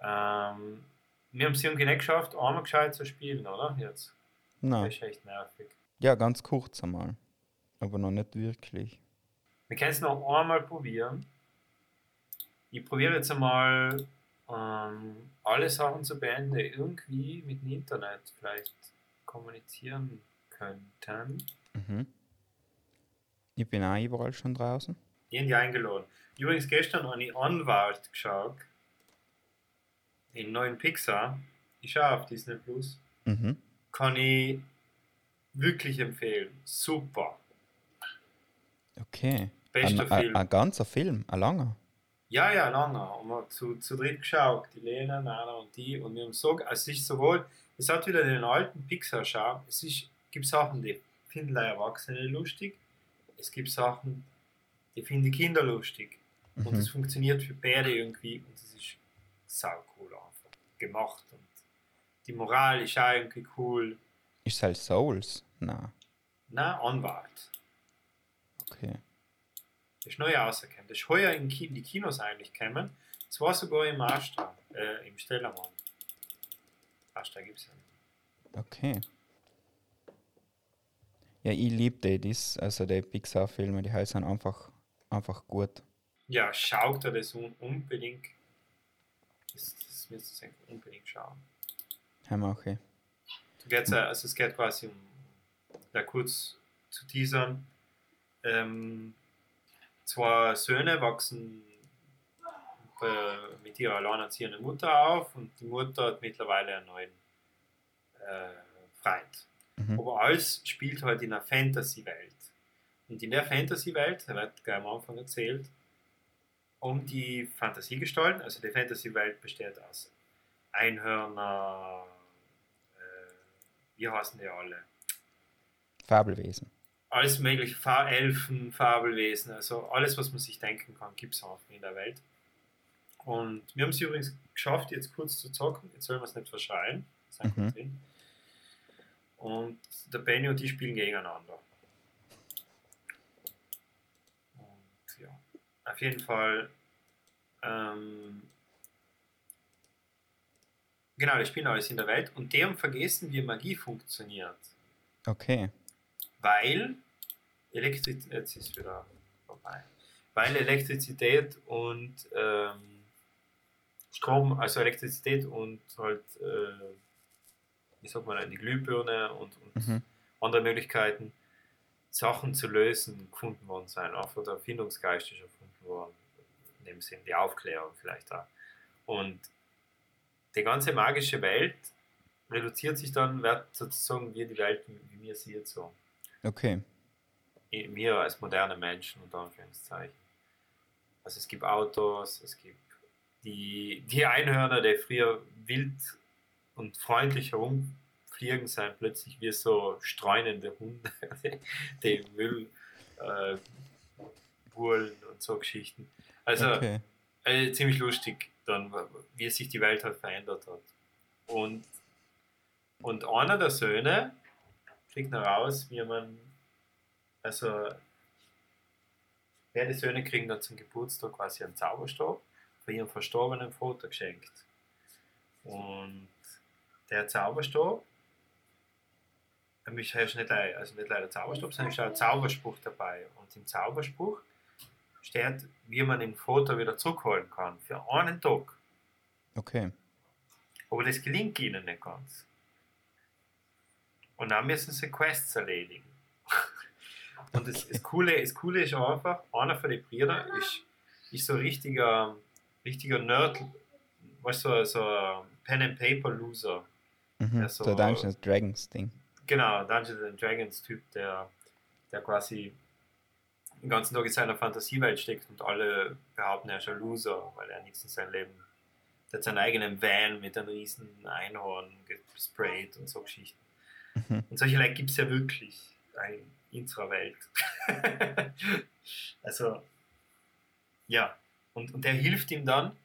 Ähm, wir haben es irgendwie nicht geschafft, einmal gescheit zu spielen, oder? Jetzt. Das Nein. ist echt nervig. Ja, ganz kurz einmal. Aber noch nicht wirklich. Wir können es noch einmal probieren. Ich probiere jetzt einmal ähm, alle Sachen zu beenden, die irgendwie mit dem Internet vielleicht kommunizieren könnten. Mhm. Ich bin auch überall schon draußen. Irgendwie eingeladen. Übrigens gestern habe ich Anwalt geschaut. Den neuen Pixar. Ich schaue auf Disney Plus. Mhm. Kann ich wirklich empfehlen. Super. Okay. Bester Ein, ein, Film. ein ganzer Film, ein langer. Ja, ja, lange. Und wir haben zu, zu dritt geschaut. Die Lena, Nana und die. Und wir haben so, also es ist sowohl, es hat wieder den alten Pixar-Charme. Es ist, gibt Sachen, die finden die Erwachsene lustig. Es gibt Sachen, die finden die Kinder lustig. Und Mhm. es funktioniert für beide irgendwie. Und es ist sau cool einfach gemacht. Und die Moral ist auch irgendwie cool. Ist es halt Souls? Nein. Na, Anwalt. Das ist neu rausgekommen. Das ist heuer in Ki die Kinos eigentlich gekommen. Es war sogar im Astra, äh, im Stellermann. Astra gibt es ja nicht. Okay. Ja, ich liebe die, dies, also die Pixar-Filme, die sind einfach, einfach gut. Ja, schaut er das un unbedingt. Das, das müsst ihr unbedingt schauen. Eh. Du geht's, ja- also es geht quasi um, da kurz zu teasern. Ähm, zwei Söhne wachsen äh, mit ihrer alleinerziehenden Mutter auf und die Mutter hat mittlerweile einen neuen äh, Freund. Mhm. Aber alles spielt halt in einer Fantasy-Welt. Und in der Fantasy-Welt, da wird gleich am Anfang erzählt, um die Fantasiegestalten, also die Fantasy-Welt besteht aus Einhörner, äh, wie heißen die alle? Fabelwesen. Alles mögliche, Fa Elfen, Fabelwesen, also alles, was man sich denken kann, gibt es einfach in der Welt. Und wir haben es übrigens geschafft, jetzt kurz zu zocken, jetzt sollen wir es nicht verschreien, Mhm. drin. Und der Benny und ich spielen gegeneinander. Und ja, auf jeden Fall, ähm, genau, die spielen alles in der Welt und die haben vergessen, wie Magie funktioniert. Okay. Weil Elektrizität, jetzt ist wieder vorbei, weil Elektrizität und ähm, Strom, also Elektrizität und halt, äh, wie sagt man, die Glühbirne und, und Mhm. andere Möglichkeiten, Sachen zu lösen, gefunden worden sein. Auch von der Erfindungsgeist ist erfunden worden. In dem Sinn, die Aufklärung vielleicht auch. Und die ganze magische Welt reduziert sich dann, wird sozusagen wie die Welt, wie wir sie jetzt so. Okay. Wir als moderne Menschen, unter Anführungszeichen. Also es gibt Autos, es gibt die, die Einhörner, die früher wild und freundlich herumfliegen, sind plötzlich wie so streunende Hunde, die, Müll äh, buhlen und so Geschichten. Also okay. äh, ziemlich lustig, dann, wie sich die Welt halt verändert hat. Und, und einer der Söhne kriegt noch raus, wie man, also, beide Söhne kriegen dann zum Geburtstag quasi einen Zauberstab von ihrem verstorbenen Vater geschenkt. Und der Zauberstab, nämlich ist nicht, also nicht leider Zauberstab, sondern ist auch ein Zauberspruch dabei. Und im Zauberspruch steht, wie man den Vater wieder zurückholen kann, für einen Tag. Okay. Aber das gelingt ihnen nicht ganz. Und dann müssen sie Quests erledigen. Und das, das, Coole, das Coole ist einfach, einer von den Brüdern ist, ist so ein richtiger, richtiger Nerd, weißt du, so ein Pen and Paper Loser. Mhm. So- so Dungeons and Dragons Ding. Genau, Dungeons and Dragons Typ, der, der quasi den ganzen Tag in seiner Fantasiewelt steckt und alle behaupten, er ist ein Loser, weil er nichts in seinem Leben. Der hat seinen eigenen Van mit einem riesen Einhorn gesprayt und so Geschichten. Mhm. Und solche Leute gibt es ja wirklich in unserer Welt. also, ja. Und, und der hilft ihm dann,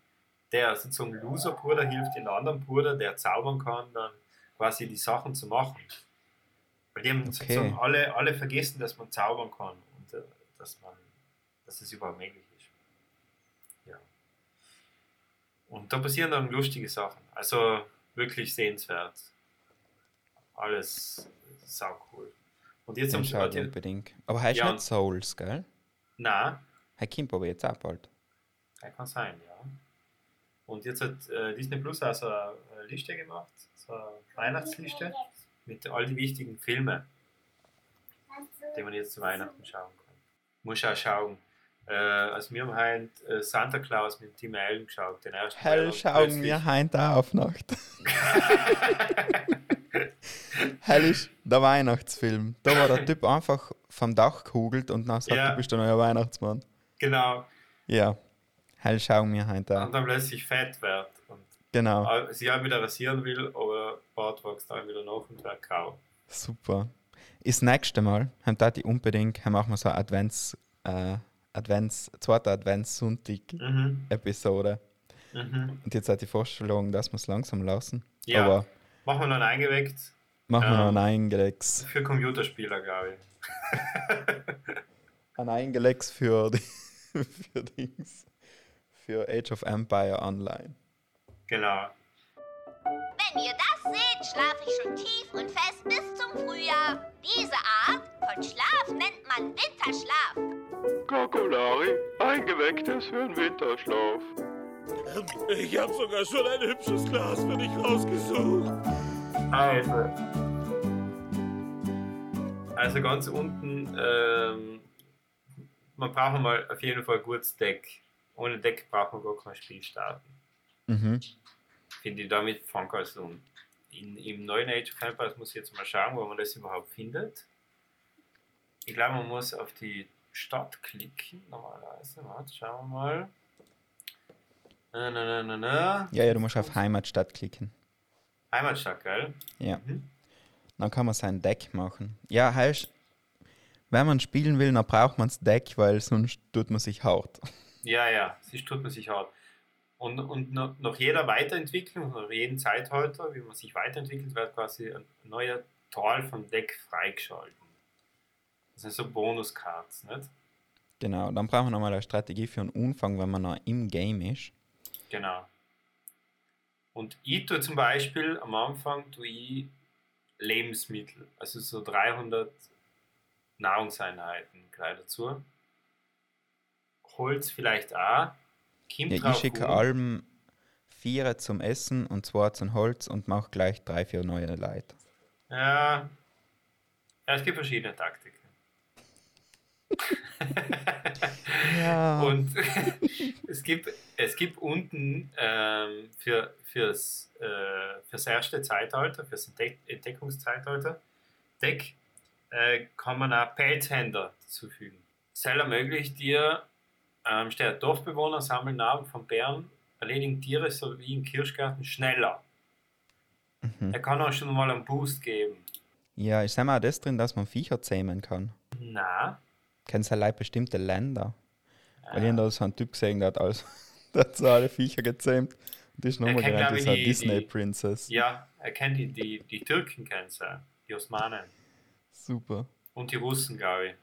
der sozusagen Loser-Bruder hilft dem anderen Bruder, der zaubern kann, dann quasi die Sachen zu machen. Weil die haben Okay. sozusagen alle, alle vergessen, dass man zaubern kann und äh, dass man, dass es überhaupt möglich ist. Ja. Und da passieren dann lustige Sachen. Also wirklich sehenswert. Alles sau cool. Und jetzt Den haben sie. unbedingt. Aber heißt Ja. nicht Souls, gell? Na, Herr kommt aber jetzt auch bald. Ja, kann sein, ja. Und jetzt hat äh, Disney Plus also eine Liste gemacht, so eine Weihnachtsliste mit all die wichtigen Filmen, die man jetzt zu Weihnachten schauen kann. Muss auch schauen. Äh, also wir haben heute äh, Santa Claus mit Tim Allen geschaut, den ersten Hell schauen wir heute auf Nacht. Hell ist der Weihnachtsfilm. Da war der Typ einfach vom Dach gehugelt und dann sagt, Ja. du bist der neue Weihnachtsmann. genau. Ja. Hell schauen wir heute Und dann plötzlich fett wird. Und Genau. sie auch wieder rasieren will, aber Bart wächst dann wieder nach und wird grau. Super. Das nächste Mal haben da die unbedingt, haben machen wir so eine Advents, äh, Advents, zweite Advents-Sonntag-Episode. Mhm. Mhm. Und jetzt hat die Vorstellung, dass wir es langsam lassen. Ja, Aber machen wir dann eingeweckt machen wir noch Ähm. ein Eingelex. für Computerspieler, glaube ich. Ein Eingelex für, die, für Dings. Für Age of Empire Online. Genau. Wenn Wenn ihr das seht, schlafe ich schon tief und fest bis zum Frühjahr. Diese Art von Schlaf nennt man Winterschlaf. Kokolari, eingewecktes für den Winterschlaf. Ich habe sogar schon ein hübsches Glas für dich rausgesucht. Also. Also ganz unten, ähm, man braucht mal auf jeden Fall ein gutes Deck. Ohne Deck braucht man gar kein Spiel starten. Mhm. Finde ich damit fang also an. In, Im neuen Age of Empires muss ich jetzt mal schauen, wo man das überhaupt findet. Ich glaube, man muss auf die Stadt klicken, normalerweise. Warte, schauen wir mal. Na, na, na, na, na. Ja, ja, du musst auf Heimatstadt klicken. Heimatstadt, gell? Ja. Mhm. Dann kann man sein Deck machen. Ja, heißt, wenn man spielen will, dann braucht man das Deck, weil sonst tut man sich hart. Ja, ja, sich tut man sich hart. Und, und nach, jeder Weiterentwicklung, nach jedem Zeitalter, wie man sich weiterentwickelt, wird quasi ein neuer Teil vom Deck freigeschalten. Das sind so Bonuscards, nicht? Genau, dann braucht man nochmal eine Strategie für einen Umfang, wenn man noch im Game ist. Genau. Und ich tue zum Beispiel am Anfang tue ich Lebensmittel, also so 300 Nahrungseinheiten gleich dazu. Holz vielleicht auch. Kommt Ja, ich schicke allem vier zum Essen und zwei zum Holz und mache gleich drei, vier neue Leute. Ja. ja, es gibt verschiedene Taktiken. Ja. Und es, gibt, es gibt unten ähm, für, fürs, äh, fürs erste Zeitalter, fürs Entdeck Entdeckungszeitalter, Deck, äh, kann man auch Pelzhändler hinzufügen. Seller ermöglicht dir, ähm, steht Dorfbewohner sammeln Nahrung von Bären, erledigen Tiere sowie im Kirschgarten schneller. Mhm. Er kann auch schon mal einen Boost geben. ja, ist einmal auch das drin, dass man Viecher zähmen kann? Na, Kennst du allein bestimmte Länder? Weil ich habe da so einen Typ gesehen, der hat, alles, der hat so alle Viecher gezähmt. Und das ist nochmal gerannt, das ich, ist eine die- Disney die- Princess. ja, er kennt die, die, die Türken, kennt sie, die Osmanen. Super. Und die Russen, glaube ich.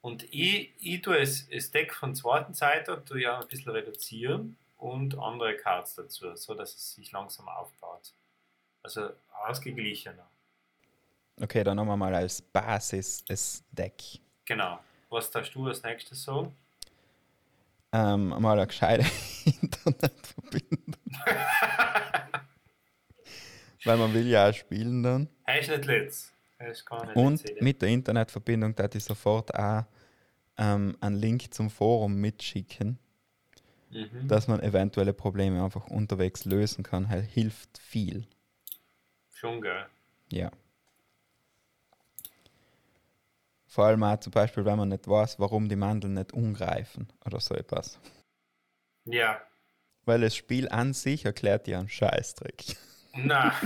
Und ich, ich tue es, das Deck von zweiten Seite tue ja ein bisschen reduzieren und andere Cards dazu, so dass es sich langsam aufbaut. Also ausgeglichener. Okay, dann haben wir mal als Basis das Deck. Genau. Was darfst du als nächstes so? Ähm, mal eine gescheite Internetverbindung. Weil man will ja auch spielen dann. Hast nicht Litz. Und Litz, mit der Internetverbindung da ich sofort auch ähm, einen Link zum Forum mitschicken, mhm. dass man eventuelle Probleme einfach unterwegs lösen kann. Hilft viel. Schon, gell? Ja. Vor allem auch zum Beispiel, wenn man nicht weiß, warum die Mandeln nicht umgreifen oder so etwas. Ja. Weil das Spiel an sich erklärt dir einen Scheißdreck. Na.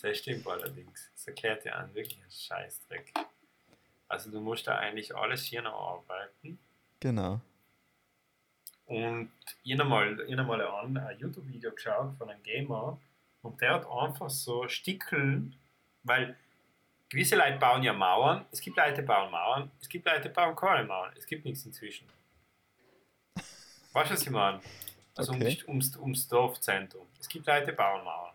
das stimmt allerdings. Das erklärt dir an, wirklich ein Scheißdreck. Also du musst da eigentlich alles hier noch arbeiten. Genau. Und ich habe mal, ich hab mal an, ein YouTube-Video geschaut von einem Gamer und der hat einfach so Stickeln, weil gewisse Leute bauen ja Mauern, es gibt Leute, die bauen Mauern, es gibt Leute, die bauen keine Mauern, es gibt nichts inzwischen. Weißt du, was ich meine? Also Okay. ums, ums, ums Dorfzentrum. Es gibt Leute, die bauen Mauern,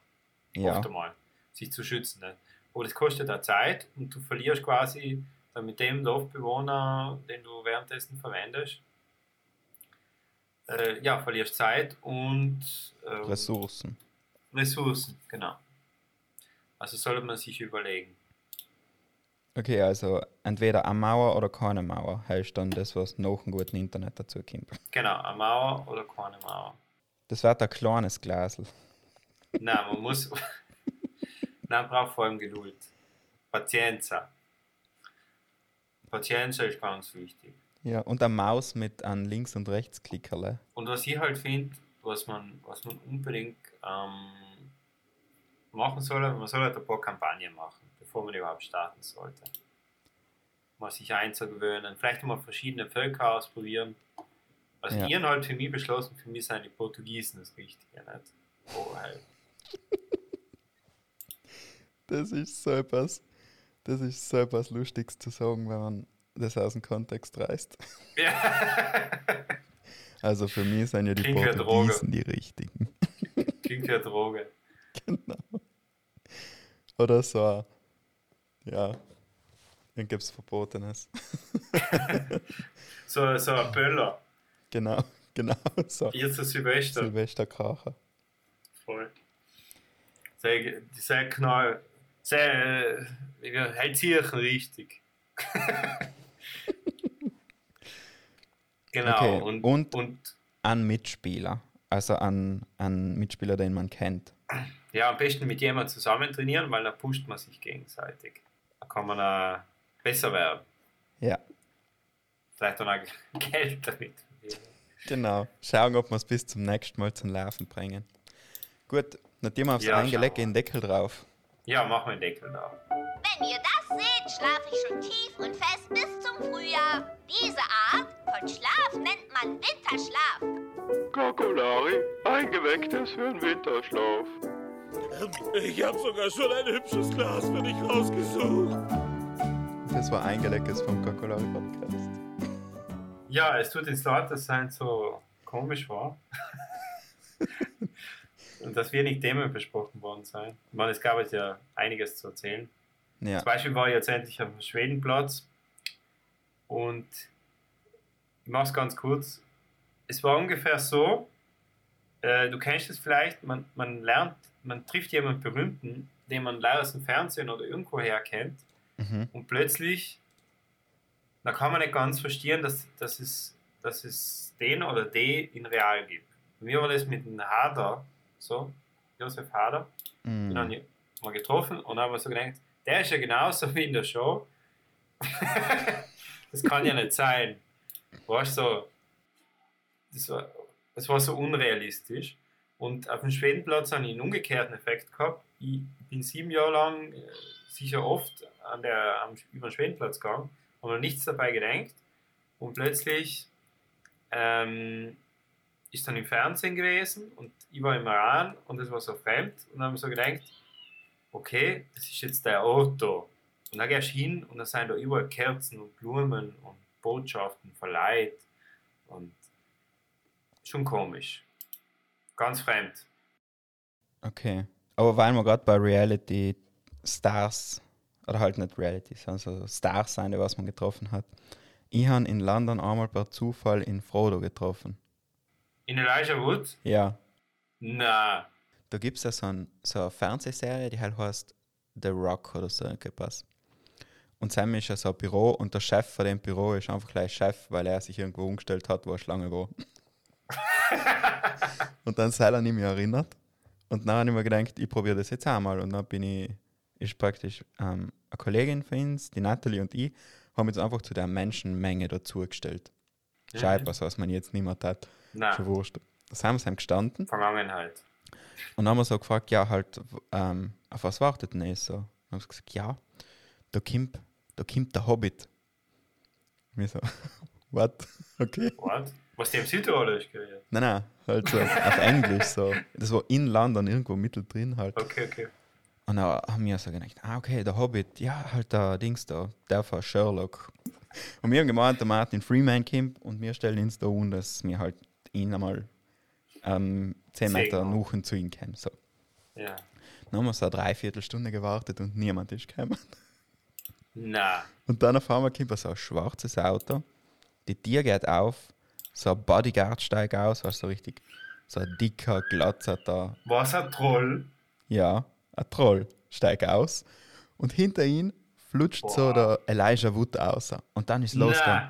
Ja. oft einmal, sich zu schützen. Ne? Aber das kostet auch Zeit und du verlierst quasi dann mit dem Dorfbewohner, den du währenddessen verwendest, äh, ja, verlierst Zeit und ähm, Ressourcen. Ressourcen, genau. Also sollte man sich überlegen. Okay, also entweder eine Mauer oder keine Mauer heißt dann das, was nach dem guten Internet dazu kommt. Genau, eine Mauer oder keine Mauer. Das wird ein kleines Glasel. Nein, man muss. Nein, man braucht vor allem Geduld. Pazienza. Pazienza ist ganz wichtig. Ja, und eine Maus mit einem Links- und Rechtsklickerle. Und was ich halt finde, was man, was man unbedingt ähm, machen soll, man soll halt ein paar Kampagnen machen, bevor man überhaupt starten sollte. Mal sich einzugewöhnen, vielleicht mal verschiedene Völker ausprobieren. Also Ja. habe halt für mich beschlossen, für mich sind die Portugiesen das Richtige, nicht? Oh, halt. Das ist so etwas, das ist so etwas Lustiges zu sagen, wenn man das aus dem Kontext reißt. Ja. Also für mich sind ja die Klingt Portugiesen die richtigen. Klingt eine Droge. Genau. Oder so, ja, dann gibt es Verbotenes. So, so ein Böller. Genau, genau so. Jetzt ein Silvester. Silvesterkracher. Voll. Sehr, sehr knall. Sehr, äh, halt Zirchen richtig. genau. Okay, Und, und- und, Ein Mitspieler, also ein, ein Mitspieler, den man kennt. ja, am besten mit jemandem zusammen trainieren, weil dann pusht man sich gegenseitig. Da kann man äh, besser werden. Ja, Vielleicht dann auch Geld damit. genau. Schauen, ob wir es bis zum nächsten Mal zum Laufen bringen. Gut, nachdem wir aufs Ja, Eingelecke wir. den Deckel drauf. Ja, mach mal den Deckel da. Wenn ihr das seht, schlafe ich schon tief und fest bis zum Frühjahr. Diese Art von Schlaf nennt man Winterschlaf. Kokolari, eingewecktes für den Winterschlaf. Ich habe sogar schon ein hübsches Glas für dich rausgesucht. Das war Eingeleckes vom Kokolari Podcast. Ja, es tut uns leid, dass es halt so komisch war. Und dass wenig Themen besprochen worden sind. Ich meine, es gab jetzt ja einiges zu erzählen. Ja, Zum Beispiel war ich jetzt endlich auf dem Schwedenplatz und ich mache es ganz kurz. Es war ungefähr so, äh, du kennst es vielleicht, man, man lernt, man trifft jemanden Berühmten, den man leider aus dem Fernsehen oder irgendwoher kennt mhm. und plötzlich, da kann man nicht ganz verstehen, dass, dass, es, dass es den oder die in real gibt. Bei mir war das mit dem Hader, so, Josef Hader, den Mhm. haben wir mal getroffen und haben so gedacht, der ist ja genauso wie in der Show. das kann ja nicht sein. Weißt du, so, das war, das war so unrealistisch. Und auf dem Schwedenplatz habe ich einen umgekehrten Effekt gehabt. Ich bin sieben Jahre lang äh, sicher oft an der, am, über den Schwedenplatz gegangen, habe nichts dabei gedacht. Und plötzlich ähm, ist dann im Fernsehen gewesen und ich war im Iran und es war so fremd und dann haben wir so gedacht, okay, das ist jetzt der Auto. Und dann gehst du hin und dann sind da überall Kerzen und Blumen und Botschaften verleiht und schon komisch. Ganz fremd. Okay. Aber weil wir gerade bei Reality Stars, oder halt nicht Reality, sondern so Stars sein, was man getroffen hat. Ich habe in London einmal per Zufall in Frodo getroffen. In Elijah Wood? Ja, Na, da gibt es ja so, ein, so eine Fernsehserie, die halt heißt The Rock oder so etwas. Und Sam ist ja so ein Büro und der Chef von dem Büro ist einfach gleich Chef, weil er sich irgendwo umgestellt hat, wo er schon lange war. und dann sei er nicht mehr erinnert. Und dann habe ich mir gedacht, ich probiere das jetzt einmal. Und dann bin ich, ist praktisch ähm, eine Kollegin von uns, die Natalie und ich, haben uns einfach zu der Menschenmenge dazugestellt. Scheibe, was, was man jetzt nicht mehr hat. Schon wurscht. Das haben wir gestanden. Vergangenheit. Und dann haben wir so gefragt, ja, halt, ähm, auf was wartet denn ihr so? Dann haben sie gesagt, ja, da kommt, da kommt der Hobbit. Wir so, what? Okay. What? Was die im Südtirolisch gehört? Nein, nein, halt so auf Englisch so. Das war in London irgendwo mittendrin halt. Okay, okay. Und dann haben wir so gedacht, ah, okay, der Hobbit, ja, halt der Dings da, der von Sherlock. Und wir haben gemeint, der Martin Freeman kommt und wir stellen uns da um, dass wir halt ihn einmal ähm, 10 Meter nuchen zu ihm kommen. So. Ja. Dann haben wir so eine Dreiviertelstunde gewartet und niemand ist gekommen. Na, Und dann auf einmal kommt so ein schwarzes Auto, die Tür geht auf, so ein Bodyguard steigt aus, also so richtig, so ein dicker, glatzerter, was ein Troll. ja, ein Troll steigt aus und hinter ihm flutscht so Boah. der Elijah Wood raus. Und dann ist losgegangen.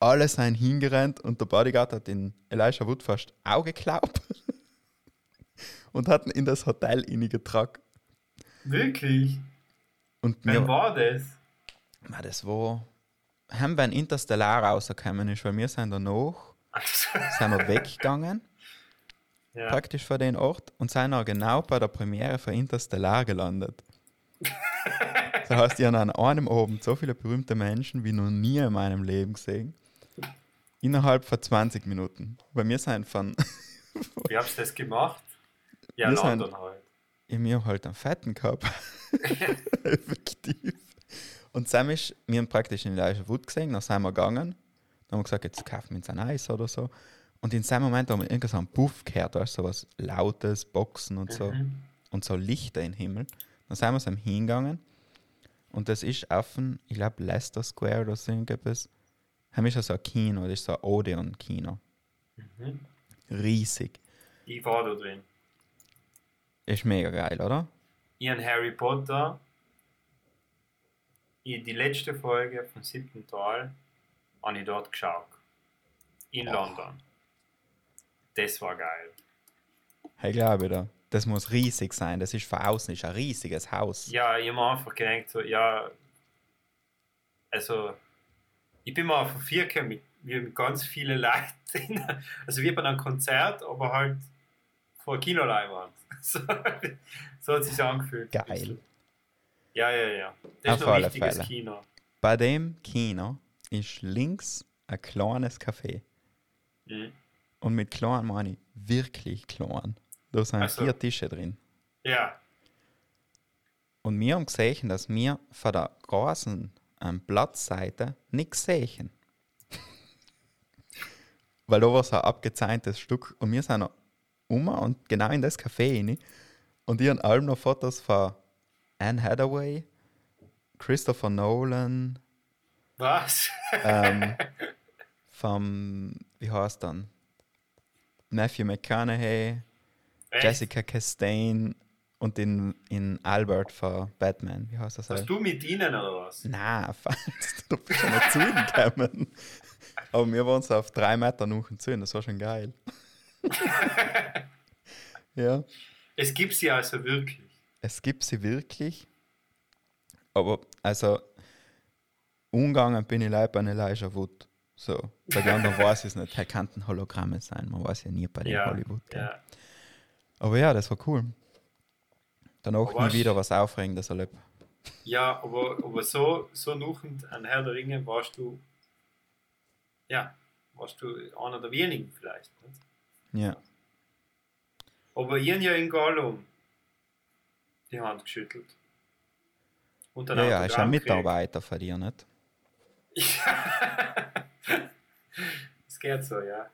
Na, Alle sind hingerannt und der Bodyguard hat den Elijah Wood fast Auge geklaut und hat ihn in das Hotel getragen. wirklich? Und Wer war das? Ma, das war. Haben wir ein Interstellar rausgekommen ist, weil wir sind danach, sind wir weggegangen, ja. praktisch von den Ort, und sind auch genau bei der Premiere von Interstellar gelandet. das heißt, ich habe an einem oben so viele berühmte Menschen wie noch nie in meinem Leben gesehen. Innerhalb von 20 Minuten. Weil wir sind von. Wie habt ihr das gemacht? Ja, Wir sind- London halt. ich mir halt einen fetten gehabt. Effektiv. Und Sam ist, wir haben praktisch in Elijah Wood gesehen, dann sind wir gegangen. Dann haben wir gesagt, jetzt kaufen wir uns ein Eis oder so. Und in seinem Moment haben wir irgendwas so einen Puff gehört, weißt so was Lautes, Boxen und so. Mhm. Und so Lichter im Himmel. Dann sind wir so hingegangen. Und das ist auf dem, ich glaube, Leicester Square oder so irgendwas. Haben wir so ein Kino, das ist so ein Odeon-Kino. Mhm. Riesig. Ich war da drin. Ist mega geil, oder? Ich habe Harry Potter in die letzte Folge vom siebten Teil habe ich dort geschaut. In Oh. London. Das war geil. Ich glaube da. Das muss riesig sein. Das ist von außen ist ein riesiges Haus. Ja, ich habe mir einfach gedacht, so, ja, also, ich bin mal auf vier mit, mit ganz vielen Leuten, also wie bei einem Konzert, aber halt vor Kinoleinwand. So, so hat es sich angefühlt. Geil. Ja, ja, ja. Das Auf ist ein richtiges Fälle. Kino. Bei dem Kino ist links ein kleines Café. Mhm. Und mit klein meine ich wirklich klein. Da sind Ach so. vier Tische drin. Ja, Und wir haben gesehen, dass wir von der großen ähm, Platzseite nichts sehen. Weil da war so ein abgezeichntes Stück und wir sind noch um und genau in das Café rein. Und ich habe allem noch Fotos von Anne Hathaway, Christopher Nolan, was? ähm, vom, wie heißt dann? Matthew McConaughey, Echt? Jessica Chastain und in, in Albert von Batman. Wie heißt das? Hast du mit ihnen oder was? Nein, falsch. Du bist nicht zu ihnen gekommen. Aber wir waren so auf drei Meter nach und zu. Das war schon geil. ja, Es gibt sie also wirklich. Es gibt sie wirklich. Aber, also, umgegangen bin ich leider bei Elijah Wood. So, bei den anderen weiß ich es nicht. Er könnten Hologramme sein. Man weiß ja nie bei den Ja, Hollywood. ja. Aber ja, das war cool. Danach Aber nie wieder was Aufregendes erlebt. Ja, aber, aber so, so nuchend an Herr der Ringe warst du, ja, warst du einer der wenigen vielleicht. Nicht? Ja. Aber habe ja in Gollum die Hand geschüttelt. Und dann Ja, ja, ist ein. Mitarbeiter von dir, nicht? Es geht so, ja.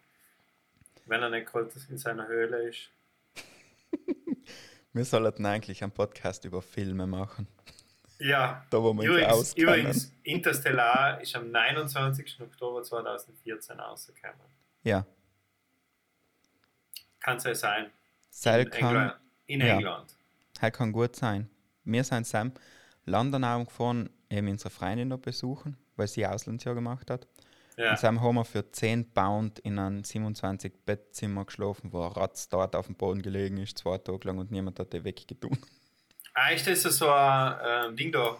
Wenn er nicht gerade in seiner Höhle ist. Wir sollten eigentlich einen Podcast über Filme machen. Ja, Da, wo wir übrigens, übrigens, Interstellar ist am 29. Oktober 2014 rausgekommen. Ja. Kann es ja sein. Seil in kann, England. In ja. England. Heil kann gut sein. Wir sind Sam London auch gefahren, eben unsere Freundin noch besuchen, weil sie Auslandsjahr gemacht hat. Ja. Und Sam haben wir für 10 Pound in einem 27 Bettzimmer geschlafen, wo ein Ratz dort auf dem Boden gelegen ist, zwei Tage lang und niemand hat den weggetun. Eigentlich ist das so ein ähm, Ding da,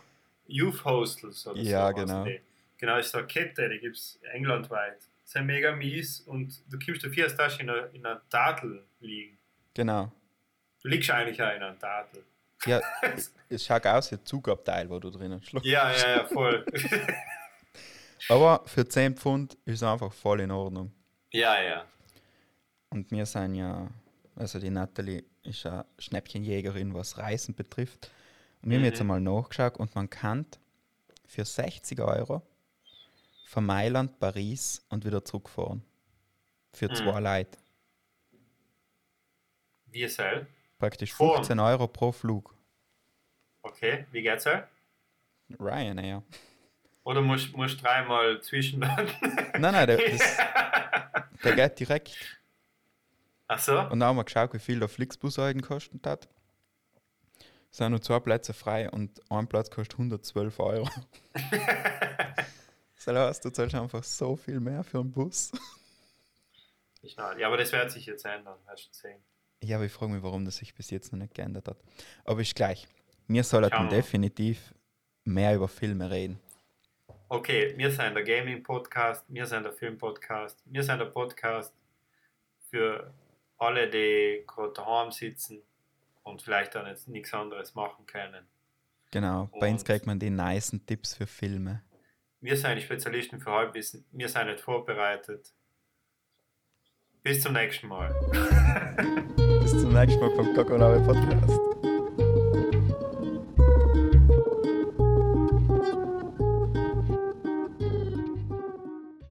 Youth Hostels oder Ja, so. genau. Die. Genau, das ist so eine Kette, die gibt es englandweit. Sind mega mies und du kommst du vier Tasche in einer, in einer Tatel liegen. Genau. Du liegst eigentlich auch in einer Tatel. Ja, es schaut aus wie ein Zugabteil, wo du drinnen schläfst. Ja, ja, ja, voll. Aber für 10 Pfund ist es einfach voll in Ordnung. ja, ja. Und wir sind ja, also die Natalie ist eine Schnäppchenjägerin, was Reisen betrifft. Und wir haben Mhm. jetzt einmal nachgeschaut und man kann für 60 Euro von Mailand, Paris und wieder zurückfahren. Für Mhm. zwei Leute. Wie soll? Praktisch Fahren. 15 Euro pro Flug. Okay, wie geht's halt? Ryanair. Oder musst du dreimal zwischenlanden? Nein, nein, der, das, der geht direkt. Ach so? Und dann haben wir geschaut, wie viel der Flixbus eigentlich gekostet hat. Es sind nur zwei Plätze frei und ein Platz kostet 112 Euro. Das heißt, du zahlst einfach so viel mehr für einen Bus. Ich. Ja, aber das wird sich jetzt ändern, hast du gesehen. Ja, aber ich frage mich, warum das sich bis jetzt noch nicht geändert hat. Aber ist gleich. Wir sollten definitiv mehr über Filme reden. Okay, wir sind der Gaming-Podcast, wir sind der Film-Podcast, wir sind der Podcast für alle, die gerade daheim sitzen und vielleicht dann jetzt nichts anderes machen können. Genau. Bei uns Und- kriegt man die nicen Tipps für Filme. Wir sind die Spezialisten für Halbwissen, wir sind nicht vorbereitet. Bis zum nächsten Mal. Bis zum nächsten Mal beim Kokolave Podcast.